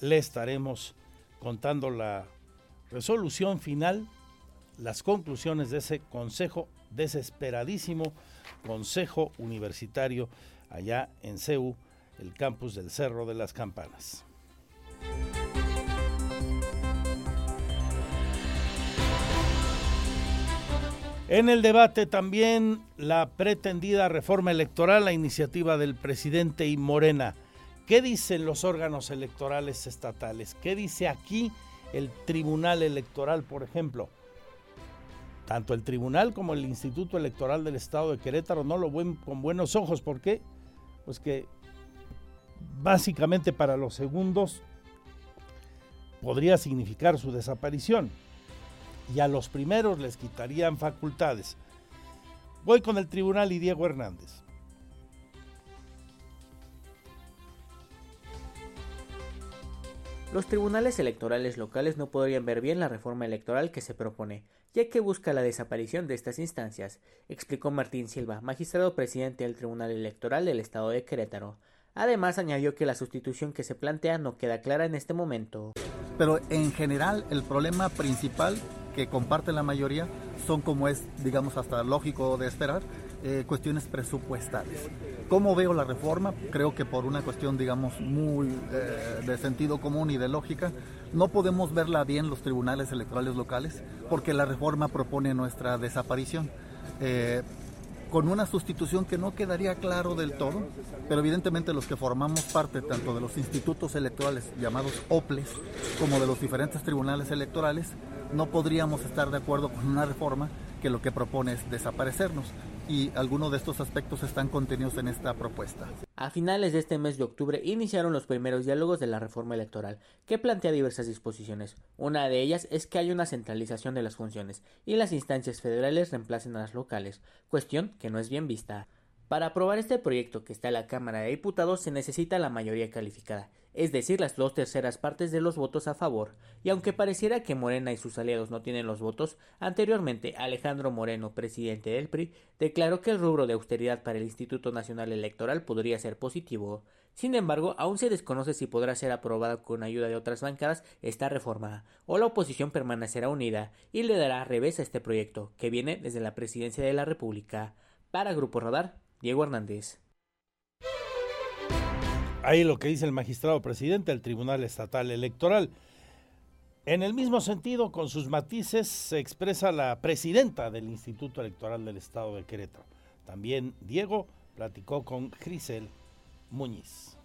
le estaremos contando la resolución final, las conclusiones de ese consejo desesperadísimo consejo universitario allá en CEU, el campus del Cerro de las Campanas. En el debate también la pretendida reforma electoral, la iniciativa del presidente y Morena. ¿Qué dicen los órganos electorales estatales? ¿Qué dice aquí el Tribunal Electoral, por ejemplo? Tanto el Tribunal como el Instituto Electoral del Estado de Querétaro no lo ven con buenos ojos. ¿Por qué? Pues que básicamente para los segundos podría significar su desaparición y a los primeros les quitarían facultades. Voy con el tribunal y Diego Hernández. Los tribunales electorales locales no podrían ver bien la reforma electoral que se propone, ya que busca la desaparición de estas instancias, explicó Martín Silva, magistrado presidente del Tribunal Electoral del Estado de Querétaro. Además, añadió que la sustitución que se plantea no queda clara en este momento. Pero en general, el problema principal que comparte la mayoría son como es, digamos, hasta lógico de esperar, eh, cuestiones presupuestales. ¿Cómo veo la reforma? Creo que por una cuestión, digamos, muy eh, de sentido común y de lógica, no podemos verla bien los tribunales electorales locales porque la reforma propone nuestra desaparición. Eh, con una sustitución que no quedaría claro del todo, pero evidentemente los que formamos parte tanto de los institutos electorales llamados OPLES como de los diferentes tribunales electorales, no podríamos estar de acuerdo con una reforma que lo que propone es desaparecernos y algunos de estos aspectos están contenidos en esta propuesta. A finales de este mes de octubre iniciaron los primeros diálogos de la reforma electoral, que plantea diversas disposiciones. Una de ellas es que haya una centralización de las funciones y las instancias federales reemplacen a las locales, cuestión que no es bien vista. Para aprobar este proyecto que está en la Cámara de Diputados se necesita la mayoría calificada, es decir, las dos terceras partes de los votos a favor, y aunque pareciera que Morena y sus aliados no tienen los votos, anteriormente Alejandro Moreno, presidente del PRI, declaró que el rubro de austeridad para el Instituto Nacional Electoral podría ser positivo. Sin embargo, aún se desconoce si podrá ser aprobada con ayuda de otras bancadas esta reforma, o la oposición permanecerá unida y le dará revés a este proyecto, que viene desde la presidencia de la República. Para Grupo Radar, Diego Hernández. Ahí lo que dice el magistrado presidente del Tribunal Estatal Electoral. En el mismo sentido, con sus matices, se expresa la presidenta del Instituto Electoral del Estado de Querétaro. También Diego platicó con Grisel Muñiz.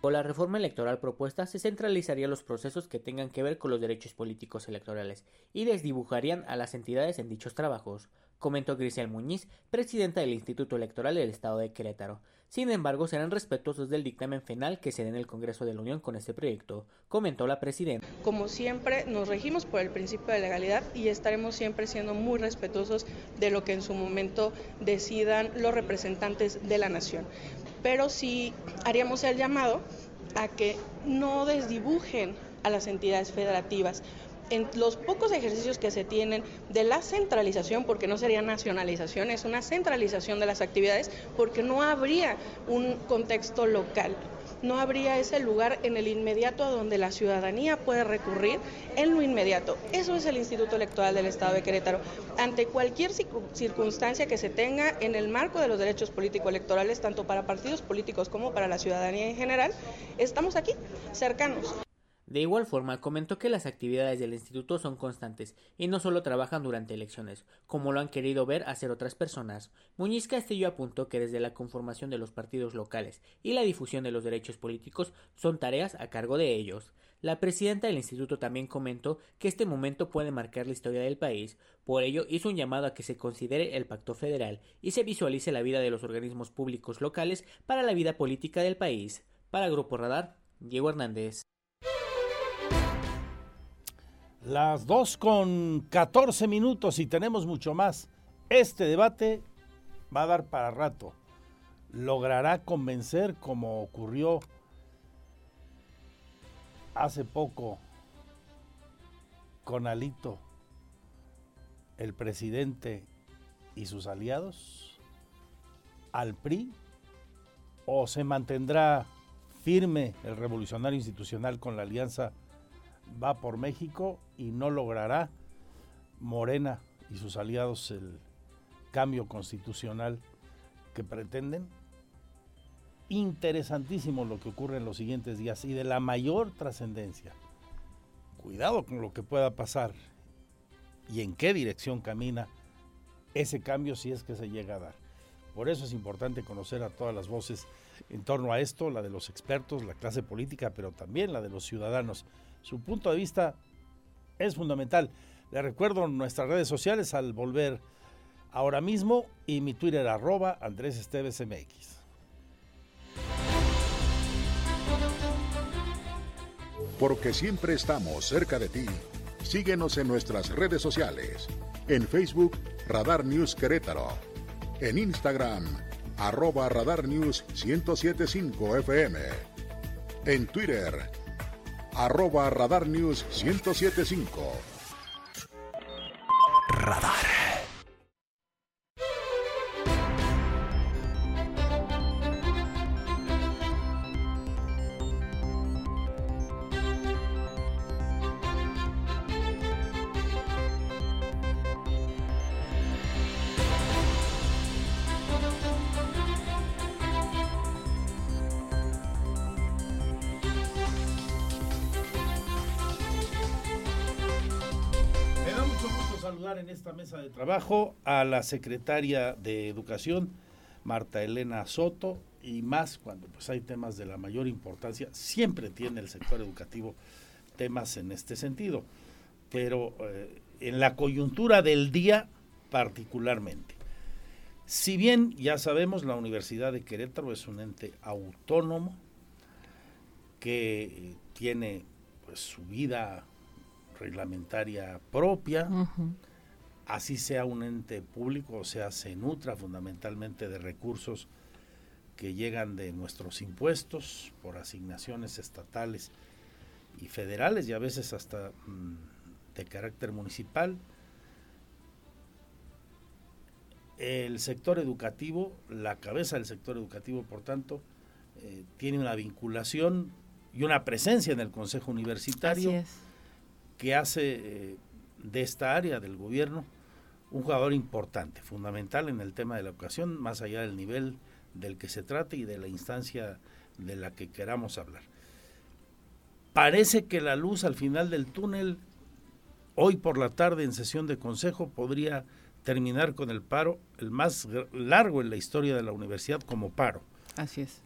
Con la reforma electoral propuesta se centralizarían los procesos que tengan que ver con los derechos políticos electorales y desdibujarían a las entidades en dichos trabajos. comentó Grisel Muñiz, presidenta del Instituto Electoral del Estado de Querétaro. Sin embargo, serán respetuosos del dictamen final que se dé en el Congreso de la Unión con este proyecto, comentó la presidenta. Como siempre, nos regimos por el principio de legalidad y estaremos siempre siendo muy respetuosos de lo que en su momento decidan los representantes de la nación. Pero sí haríamos el llamado a que no desdibujen a las entidades federativas en los pocos ejercicios que se tienen de la centralización, porque no sería nacionalización, es una centralización de las actividades, porque no habría un contexto local no habría ese lugar en el inmediato a donde la ciudadanía puede recurrir en lo inmediato. Eso es el Instituto Electoral del Estado de Querétaro. Ante cualquier circunstancia que se tenga en el marco de los derechos político-electorales, tanto para partidos políticos como para la ciudadanía en general, estamos aquí, cercanos. De igual forma, comentó que las actividades del instituto son constantes y no solo trabajan durante elecciones, como lo han querido ver hacer otras personas. Muñiz Castillo apuntó que desde la conformación de los partidos locales y la difusión de los derechos políticos son tareas a cargo de ellos. La presidenta del instituto también comentó que este momento puede marcar la historia del país, por ello hizo un llamado a que se considere el pacto federal y se visualice la vida de los organismos públicos locales para la vida política del país. Para Grupo Radar, Diego Hernández. Las dos con 14 minutos y tenemos mucho más. Este debate va a dar para rato. ¿Logrará convencer como ocurrió hace poco con Alito, el presidente y sus aliados, al PRI? ¿O se mantendrá firme el revolucionario institucional con la alianza va por México y no logrará Morena y sus aliados el cambio constitucional que pretenden. Interesantísimo lo que ocurre en los siguientes días y de la mayor trascendencia. Cuidado con lo que pueda pasar y en qué dirección camina ese cambio si es que se llega a dar. Por eso es importante conocer a todas las voces en torno a esto, la de los expertos, la clase política, pero también la de los ciudadanos. Su punto de vista es fundamental. Le recuerdo nuestras redes sociales al volver ahora mismo y mi Twitter arroba Andrés Esteves MX. Porque siempre estamos cerca de ti. Síguenos en nuestras redes sociales. En Facebook, Radar News Querétaro. En Instagram, arroba Radar News 1075 FM. En Twitter, arroba Radar News 1075. Radar. Trabajo a la secretaria de Educación, Marta Elena Soto, y más cuando pues hay temas de la mayor importancia, siempre tiene el sector educativo temas en este sentido, pero eh, en la coyuntura del día particularmente. Si bien ya sabemos, la Universidad de Querétaro es un ente autónomo que tiene pues, su vida reglamentaria propia, así sea un ente público, o sea, se nutra fundamentalmente de recursos que llegan de nuestros impuestos por asignaciones estatales y federales y a veces hasta mm, de carácter municipal. El sector educativo, la cabeza del sector educativo, por tanto, eh, tiene una vinculación y una presencia en el Consejo Universitario que hace eh, de esta área del gobierno un jugador importante, fundamental en el tema de la educación, más allá del nivel del que se trate y de la instancia de la que queramos hablar. Parece que la luz al final del túnel, hoy por la tarde en sesión de consejo, podría terminar con el paro, el más largo en la historia de la universidad como paro. Así es.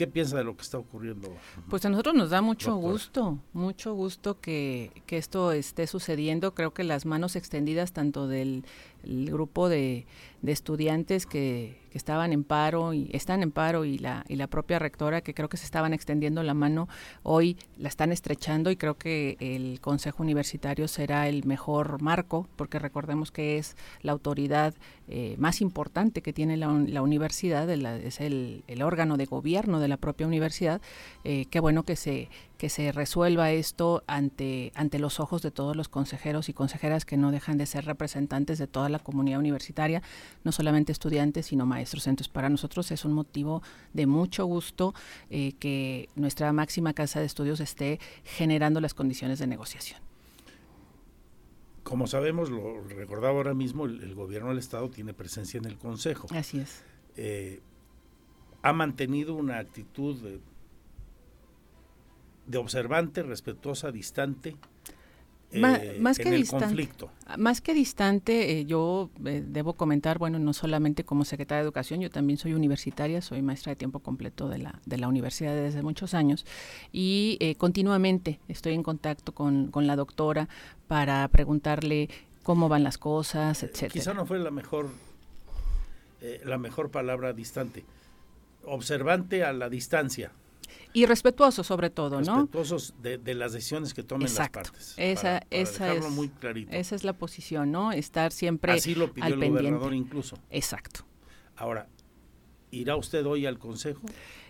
¿Qué piensa de lo que está ocurriendo? Pues a nosotros nos da mucho gusto, mucho gusto que, que esto esté sucediendo. Creo que las manos extendidas tanto del el grupo de, estudiantes que, estaban en paro y están en paro y la, y la propia rectora que creo que se estaban extendiendo la mano, hoy la están estrechando y creo que el Consejo Universitario será el mejor marco porque recordemos que es la autoridad eh, más importante que tiene la, un- la universidad, es el, el órgano de gobierno de la propia universidad. Eh, qué bueno que se, que se resuelva esto ante, ante los ojos de todos los consejeros y consejeras que no dejan de ser representantes de toda la comunidad universitaria, no solamente estudiantes, sino maestros. Entonces, para nosotros es un motivo de mucho gusto eh, que nuestra máxima casa de estudios esté generando las condiciones de negociación. Como sabemos, lo recordaba ahora mismo, el, el gobierno del Estado tiene presencia en el Consejo. Así es. Eh, ha mantenido una actitud de, observante, respetuosa, distante eh, más en que el distante. conflicto. Más que distante, eh, yo eh, debo comentar, bueno, no solamente como secretaria de Educación, yo también soy universitaria, soy maestra de tiempo completo de la, de la universidad desde muchos años y continuamente estoy en contacto con, con la doctora para preguntarle cómo van las cosas, etcétera. Quizá no fue la mejor, la mejor palabra distante. Observante a la distancia. Y respetuoso sobre todo, ¿no? respetuosos de, de las decisiones que tomen Exacto. las partes. Esa, para- para esa es, muy clarito. esa es la posición, ¿no? Estar siempre Así lo pidió al el pendiente. gobernador incluso. Exacto. Ahora, ¿irá usted hoy al consejo?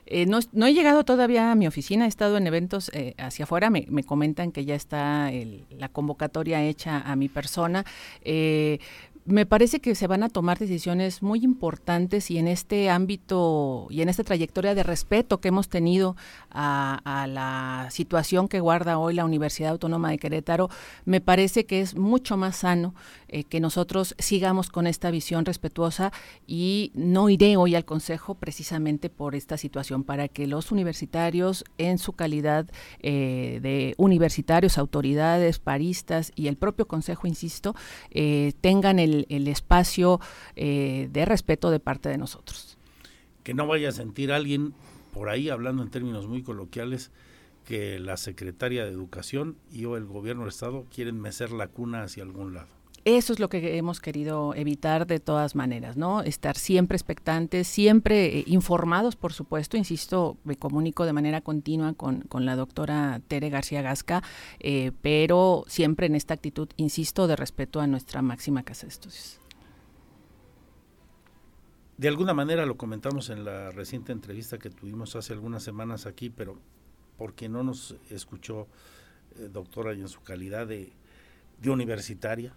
Eh, no, no he llegado todavía a mi oficina, he estado en eventos eh, hacia afuera, me, me comentan que ya está el- la convocatoria hecha a mi persona. Eh, me parece que se van a tomar decisiones muy importantes y en este ámbito y en esta trayectoria de respeto que hemos tenido a, la situación que guarda hoy la Universidad Autónoma de Querétaro, me parece que es mucho más sano eh, que nosotros sigamos con esta visión respetuosa y no iré hoy al Consejo precisamente por esta situación, para que los universitarios en su calidad eh, de universitarios, autoridades, paristas y el propio Consejo, insisto, eh, tengan el, espacio eh, de respeto de parte de nosotros. Que no vaya a sentir alguien por ahí, hablando en términos muy coloquiales, que la secretaria de Educación y o el gobierno del Estado quieren mecer la cuna hacia algún lado. Eso es lo que hemos querido evitar de todas maneras, ¿no? Estar siempre expectantes, siempre eh, informados, por supuesto. Insisto, me comunico de manera continua con, con la doctora Tere García Gasca, eh, pero siempre en esta actitud, insisto, de respeto a nuestra máxima casa de estudios. De alguna manera lo comentamos en la reciente entrevista que tuvimos hace algunas semanas aquí, pero porque no nos escuchó, eh, doctora, y en su calidad de, de universitaria,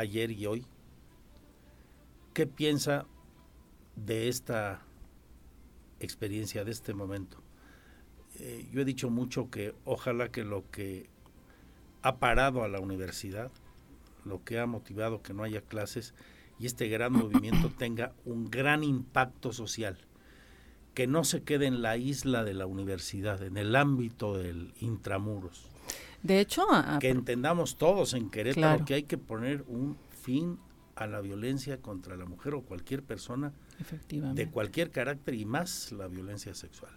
ayer y hoy, ¿qué piensa de esta experiencia, de este momento? Eh, yo he dicho mucho que ojalá que lo que ha parado a la universidad, lo que ha motivado que no haya clases y este gran movimiento tenga un gran impacto social, que no se quede en la isla de la universidad, en el ámbito del intramuros. De hecho, que entendamos todos en Querétaro Claro. que hay que poner un fin a la violencia contra la mujer o cualquier persona de cualquier carácter y más la violencia sexual.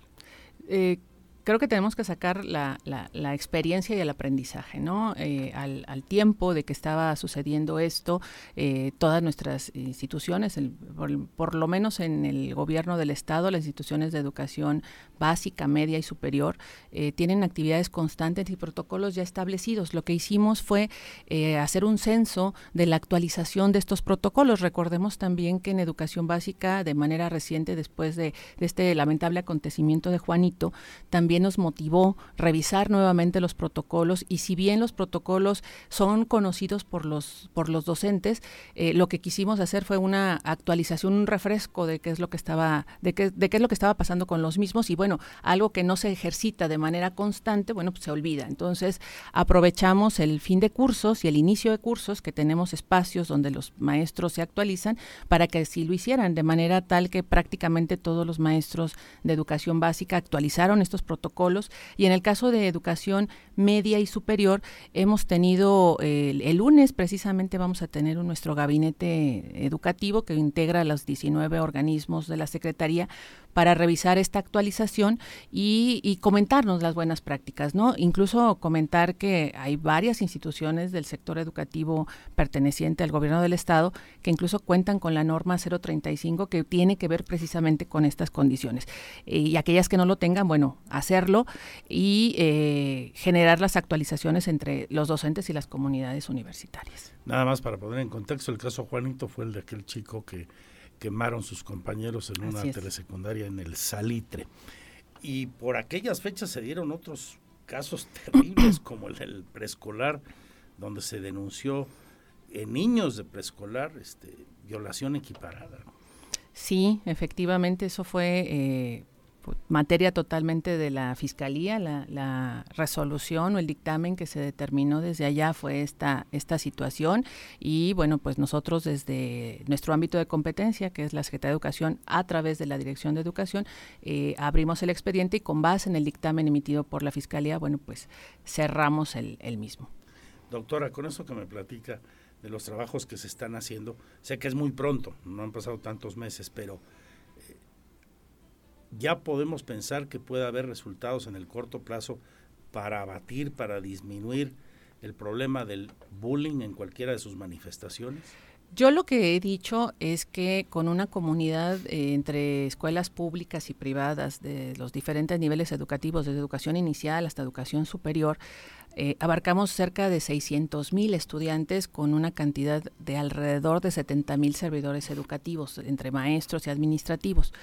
eh, creo que tenemos que sacar la, la- experiencia y el aprendizaje, ¿no? Eh, al, al tiempo de que estaba sucediendo esto, eh, todas nuestras instituciones, el- por, por lo menos en el gobierno del Estado, las instituciones de educación básica, media y superior, eh, tienen actividades constantes y protocolos ya establecidos. Lo que hicimos fue eh, hacer un censo de la actualización de estos protocolos. Recordemos también que en educación básica, de manera reciente, después de, de este lamentable acontecimiento de Juanito, también nos motivó revisar nuevamente los protocolos y si bien los protocolos son conocidos por los, por los docentes, eh, lo que quisimos hacer fue una actualización, un refresco de qué es lo que estaba, de qué, de qué es lo que estaba pasando con los mismos y bueno, algo que no se ejercita de manera constante, bueno, pues se olvida. Entonces, aprovechamos el fin de cursos y el inicio de cursos, que tenemos espacios donde los maestros se actualizan, para que así lo hicieran, de manera tal que prácticamente todos los maestros de educación básica actualizaron estos protocolos protocolos. Y en el caso de educación media y superior hemos tenido el, el lunes precisamente vamos a tener nuestro gabinete educativo que integra los 19 organismos de la Secretaría para revisar esta actualización y, comentarnos las buenas prácticas, ¿no? Incluso comentar que hay varias instituciones del sector educativo perteneciente al gobierno del estado que incluso cuentan con la norma 035 que tiene que ver precisamente con estas condiciones. y aquellas que no lo tengan, bueno, hacerlo y eh, generar las actualizaciones entre los docentes y las comunidades universitarias. Nada más para poner en contexto, el caso Juanito fue el de aquel chico que quemaron sus compañeros en una telesecundaria en el Salitre. Y por aquellas fechas se dieron otros casos terribles como el del preescolar, donde se denunció en niños de preescolar este, violación equiparada. Sí, efectivamente, eso fue eh, materia totalmente de la Fiscalía, la, resolución o el dictamen que se determinó desde allá fue esta, esta situación y bueno, pues nosotros desde nuestro ámbito de competencia, que es la Secretaría de Educación, a través de la Dirección de Educación, eh, abrimos el expediente y con base en el dictamen emitido por la Fiscalía, bueno, pues cerramos el, el mismo. Doctora, con eso que me platica de los trabajos que se están haciendo, sé que es muy pronto, no han pasado tantos meses, pero ya podemos pensar que puede haber resultados en el corto plazo para abatir, para disminuir el problema del bullying en cualquiera de sus manifestaciones? Yo lo que he dicho es que con una comunidad eh, entre escuelas públicas y privadas de los diferentes niveles educativos, desde educación inicial hasta educación superior, eh, abarcamos cerca de 600 mil estudiantes con una cantidad de alrededor de 70 mil servidores educativos, entre maestros y administrativos.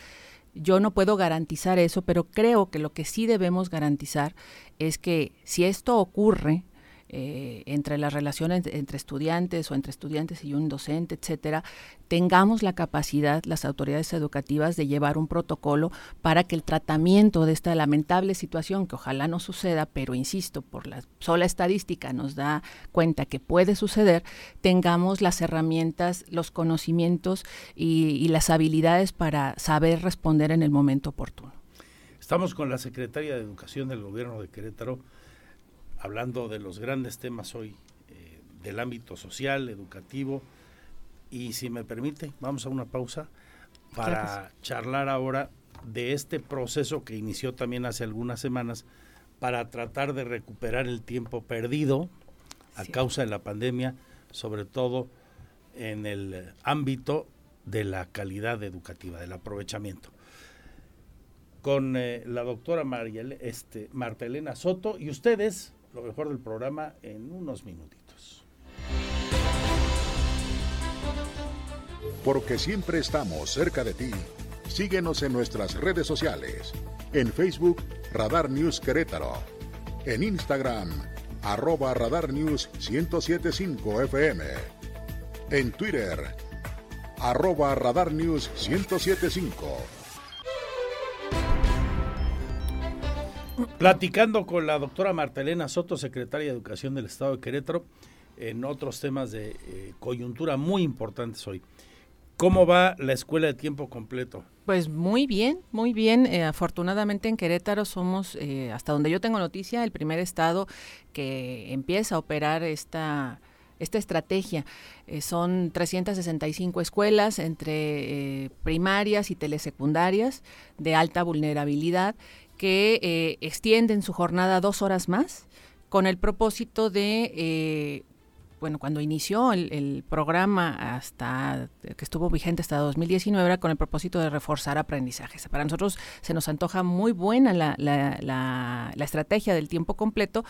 Yo no puedo garantizar eso, pero creo que lo que sí debemos garantizar es que si esto ocurre, eh, entre las relaciones entre estudiantes o entre estudiantes y un docente, etcétera, tengamos la capacidad, las autoridades educativas, de llevar un protocolo para que el tratamiento de esta lamentable situación, que ojalá no suceda, pero insisto, por la sola estadística nos da cuenta que puede suceder, tengamos las herramientas, los conocimientos y, y las habilidades para saber responder en el momento oportuno. Estamos con la secretaria de Educación del Gobierno de Querétaro, hablando de los grandes temas hoy eh, del ámbito social, educativo. Y si me permite, vamos a una pausa para charlar ahora de este proceso que inició también hace algunas semanas para tratar de recuperar el tiempo perdido a causa de la pandemia, sobre todo en el ámbito de la calidad educativa, del aprovechamiento. Con eh, la doctora María, este, Marta Elena Soto y ustedes, lo mejor del programa en unos minutitos. Porque siempre estamos cerca de ti. Síguenos en nuestras redes sociales. En Facebook, Radar News Querétaro. En Instagram, arroba Radar News 1075 FM. En Twitter, arroba Radar News 1075. Platicando con la doctora Martelena Soto, secretaria de Educación del Estado de Querétaro, en otros temas de eh, coyuntura muy importantes hoy. ¿Cómo va la escuela de tiempo completo? Pues muy bien, muy bien. Eh, afortunadamente en Querétaro somos, eh, hasta donde yo tengo noticia, el primer estado que empieza a operar esta, esta estrategia. son 365 escuelas entre primarias y telesecundarias de alta vulnerabilidad que eh, extienden su jornada dos horas más con el propósito de, eh, bueno, cuando inició el, programa hasta que estuvo vigente hasta 2019 era con el propósito de reforzar aprendizajes. Para nosotros se nos antoja muy buena la, la, la, estrategia del tiempo completo,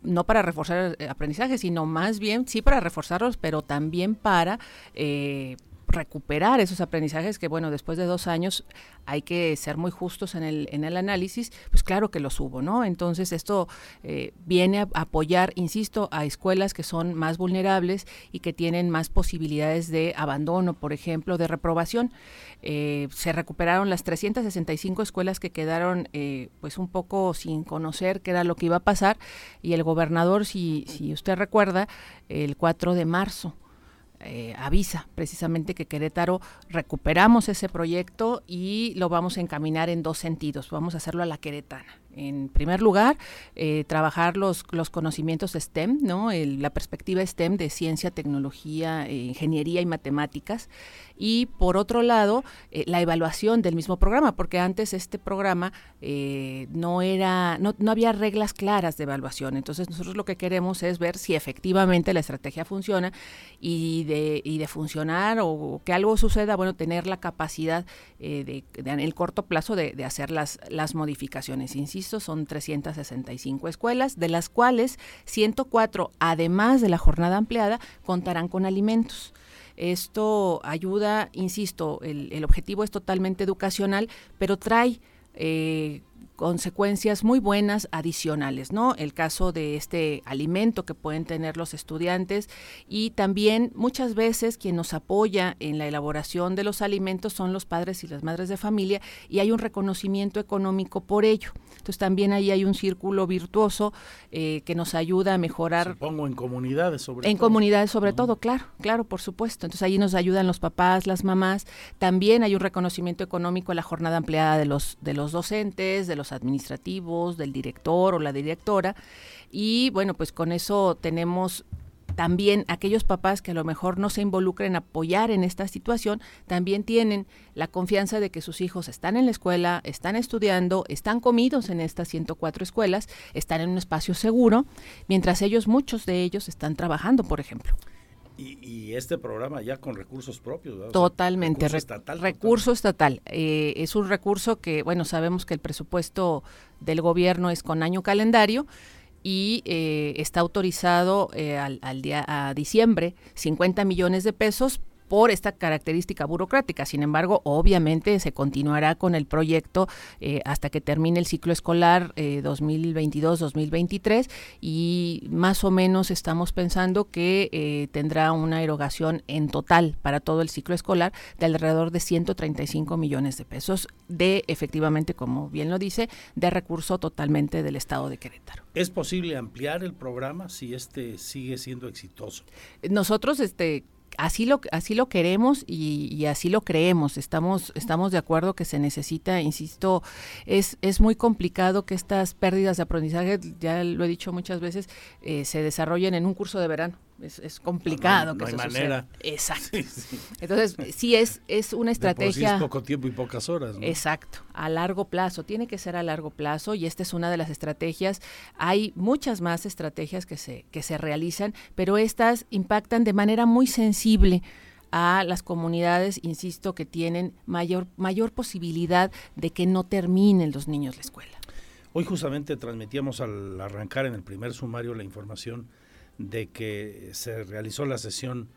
no para reforzar aprendizajes, sino más bien, sí para reforzarlos, pero también para eh, recuperar esos aprendizajes que, bueno, después de dos años hay que ser muy justos en el, en el análisis, pues claro que los hubo, ¿no? Entonces esto eh, viene a apoyar, insisto, a escuelas que son más vulnerables y que tienen más posibilidades de abandono, por ejemplo, de reprobación. Eh, se recuperaron las 365 escuelas que quedaron eh, pues un poco sin conocer qué era lo que iba a pasar y el gobernador, si, si usted recuerda, el 4 de marzo, eh, avisa precisamente que Querétaro recuperamos ese proyecto y lo vamos a encaminar en dos sentidos. Vamos a hacerlo a la queretana. En primer lugar, eh, trabajar los, los conocimientos STEM, ¿no? La perspectiva STEM de ciencia, tecnología, eh, ingeniería y matemáticas. Y por otro lado, eh, la evaluación del mismo programa, porque antes este programa no era, no, no había reglas claras de evaluación. Entonces nosotros lo que queremos es ver si efectivamente la estrategia funciona y de, y de funcionar o que algo suceda, bueno, tener la capacidad de, de en el corto plazo de, de hacer las, las modificaciones. Insisto, son 365 escuelas, de las cuales 104, además de la jornada ampliada, contarán con alimentos. Esto ayuda, insisto, el, el objetivo es totalmente educacional, pero trae eh, consecuencias muy buenas adicionales, ¿no? El caso de este alimento que pueden tener los estudiantes y también muchas veces quien nos apoya en la elaboración de los alimentos son los padres y las madres de familia y hay un reconocimiento económico por ello. Entonces también ahí hay un círculo virtuoso eh, que nos ayuda a mejorar Supongo en comunidades sobre en todo. comunidades sobre todo, claro, claro, por supuesto. Entonces ahí nos ayudan los papás, las mamás. También hay un reconocimiento económico a la jornada empleada de los de los docentes, de los administrativos, del director o la directora. Y bueno, pues con eso tenemos también aquellos papás que a lo mejor no se involucren a apoyar en esta situación, también tienen la confianza de que sus hijos están en la escuela, están estudiando, están comidos en estas 104 escuelas, están en un espacio seguro, mientras ellos, muchos de ellos, están trabajando, por ejemplo. Y, y este programa ya con recursos propios. Totalmente. recurso re- estatal, recurso estatal. Eh, es un recurso que, bueno, sabemos que el presupuesto del gobierno es con año calendario y eh, está autorizado eh, al, al día a diciembre 50 millones de pesos por esta característica burocrática. Sin embargo, obviamente se continuará con el proyecto eh, hasta que termine el ciclo escolar eh, 2022-2023 y más o menos estamos pensando que eh, tendrá una erogación en total para todo el ciclo escolar de alrededor de 135 millones de pesos de, efectivamente, como bien lo dice, de recurso totalmente del Estado de Querétaro. ¿Es posible ampliar el programa si este sigue siendo exitoso? nosotros este así lo así lo queremos y, así lo creemos. Estamos estamos de acuerdo que se necesita insisto es es muy complicado que estas pérdidas de aprendizaje ya lo he dicho muchas veces eh, se desarrollen en un curso de verano es, es complicado no que hay eso manera. suceda. exacto Sí, sí. entonces sí es es una De por sí estrategia es poco tiempo y pocas horas. ¿no? Exacto, a largo plazo, tiene que ser a largo plazo y esta es una de las estrategias. Hay muchas más estrategias que se, que se realizan, pero estas impactan de manera muy sensible a las comunidades, insisto, que tienen mayor, mayor posibilidad de que no terminen los niños la escuela. Hoy justamente transmitíamos al arrancar en el primer sumario la información de que se realizó la sesión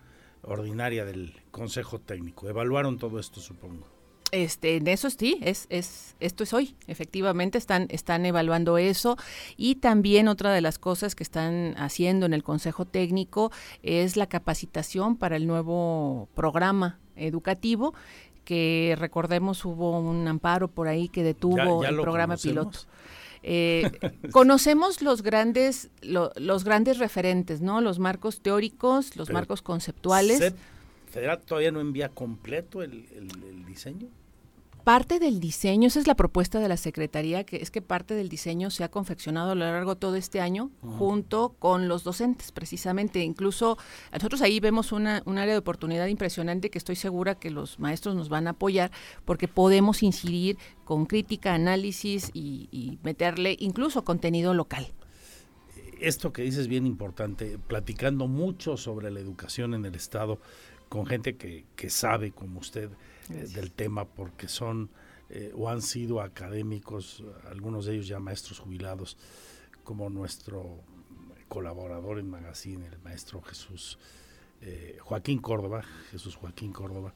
ordinaria del Consejo Técnico. Evaluaron todo esto, supongo. Este, en eso sí, es, es, esto es hoy, efectivamente están, están evaluando eso y también otra de las cosas que están haciendo en el Consejo Técnico es la capacitación para el nuevo programa educativo que recordemos hubo un amparo por ahí que detuvo Ya- ya el programa conocemos. piloto. Eh, conocemos los grandes lo- los grandes referentes, ¿no? Los marcos teóricos, los Pero marcos conceptuales. ¿SEP Federal todavía no envía completo el, el- el diseño? Parte del diseño, esa es la propuesta de la Secretaría, que es que parte del diseño se ha confeccionado a lo largo de todo este año Ujú. junto con los docentes, precisamente. Incluso nosotros ahí vemos una, un área de oportunidad impresionante que estoy segura que los maestros nos van a apoyar porque podemos incidir con crítica, análisis y, y meterle incluso contenido local. Esto que dices es bien importante, platicando mucho sobre la educación en el Estado con gente que, que sabe, como usted, del tema, porque son eh, o han sido académicos, algunos de ellos ya maestros jubilados, como nuestro colaborador en Magazine, el maestro Jesús eh, Joaquín Córdoba, Jesús Joaquín Córdoba,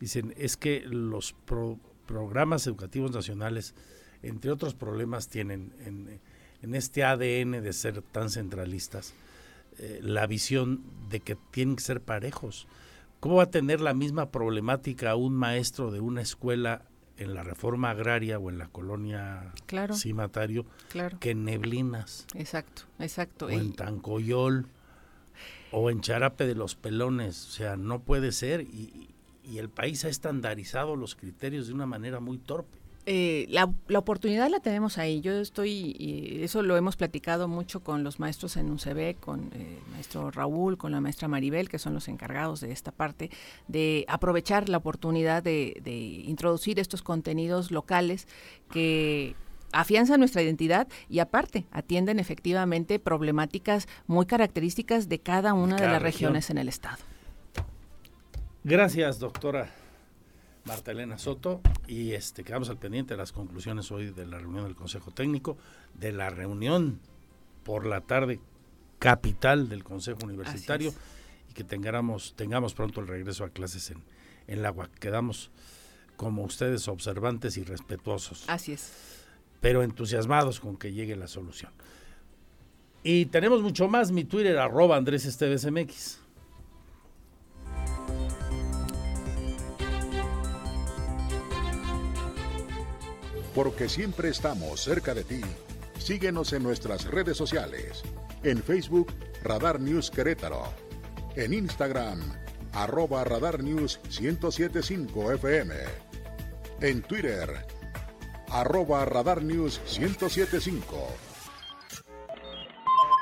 dicen, es que los pro- programas educativos nacionales, entre otros problemas, tienen en, en este ADN de ser tan centralistas, eh, la visión de que tienen que ser parejos. ¿Cómo va a tener la misma problemática un maestro de una escuela en la reforma agraria o en la colonia Claro. cimatario Claro. que en Neblinas Exacto, exacto. o en Tancoyol o en Charape de los Pelones? O sea, no puede ser y, y el país ha estandarizado los criterios de una manera muy torpe. Eh, la, la, oportunidad la tenemos ahí. Yo estoy, y eso lo hemos platicado mucho con los maestros en UCB, con el maestro Raúl, con la maestra Maribel, que son los encargados de esta parte, de aprovechar la oportunidad de, de introducir estos contenidos locales que afianzan nuestra identidad y aparte atienden efectivamente problemáticas muy características de cada una de, las región. regiones en el estado. Gracias, doctora Marta Elena Soto. Y este quedamos al pendiente de las conclusiones hoy de la reunión del Consejo Técnico, de la reunión por la tarde capital del Consejo Universitario y que tengamos, tengamos pronto el regreso a clases en, en la UAC. Quedamos como ustedes observantes y respetuosos. Así es pero entusiasmados con que llegue la solución. Y tenemos mucho más, mi Twitter, arroba Andrés Esteves MX. Porque siempre estamos cerca de ti, síguenos en nuestras redes sociales. En Facebook, Radar News Querétaro. En Instagram, arroba Radar News 1075 FM. En Twitter, arroba Radar News 1075.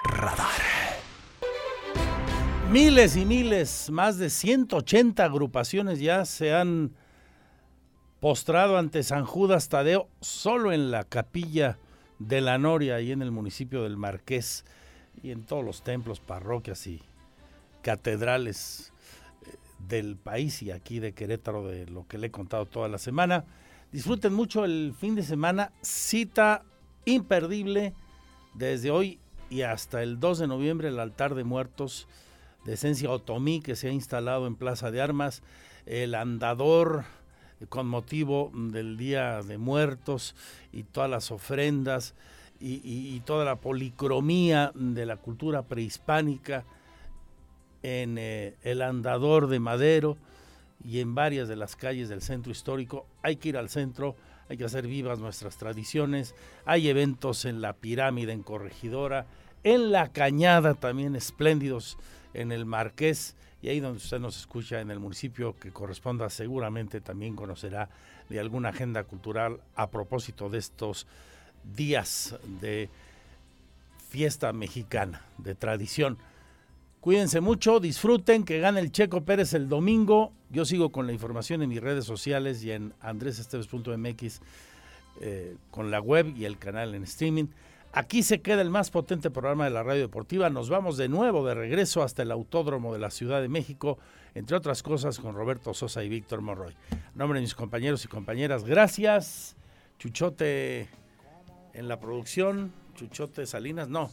Radar. Miles y miles, más de 180 agrupaciones ya se han postrado ante San Judas Tadeo solo en la capilla de la Noria y en el municipio del Marqués y en todos los templos, parroquias y catedrales eh, del país y aquí de Querétaro de lo que le he contado toda la semana. Disfruten mucho el fin de semana. Cita imperdible desde hoy y hasta el 2 de noviembre el altar de muertos de esencia otomí que se ha instalado en Plaza de Armas, el andador con motivo del Día de Muertos y todas las ofrendas y, toda la policromía de la cultura prehispánica en eh, el andador de Madero y en varias de las calles del centro histórico. Hay que ir al centro, hay que hacer vivas nuestras tradiciones. Hay eventos en la pirámide, en Corregidora, en la Cañada también espléndidos, en el Marqués y ahí donde usted nos escucha en el municipio que corresponda seguramente también conocerá de alguna agenda cultural a propósito de estos días de fiesta mexicana, de tradición. Cuídense mucho, disfruten, que gane el Checo Pérez el domingo. Yo sigo con la información en mis redes sociales y en andresesteves.mx eh, con la web y el canal en streaming. Aquí se queda el más potente programa de la radio deportiva. Nos vamos de nuevo de regreso hasta el Autódromo de la Ciudad de México, entre otras cosas con Roberto Sosa y Víctor Morroy. En nombre de mis compañeros y compañeras, gracias. Chuchote en la producción, Chuchote Salinas, no,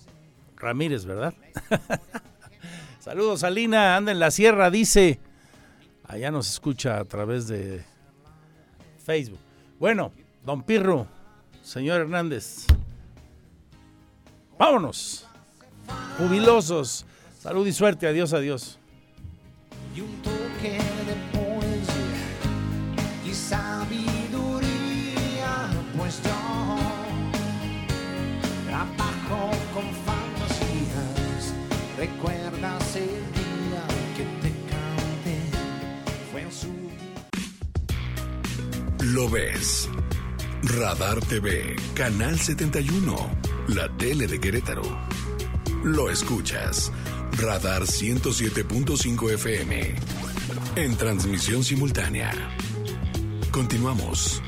Ramírez, ¿verdad? Saludos, Alina, anda en la sierra, dice. Allá nos escucha a través de Facebook. Bueno, don Pirro, señor Hernández, vámonos. Jubilosos. Salud y suerte. Adiós, adiós. Y un toque de poesía y sabiduría, pues yo abajo con fantasías. Recuerda Lo ves. Radar TV, Canal 71, la tele de Querétaro. Lo escuchas. Radar 107.5 FM. En transmisión simultánea. Continuamos.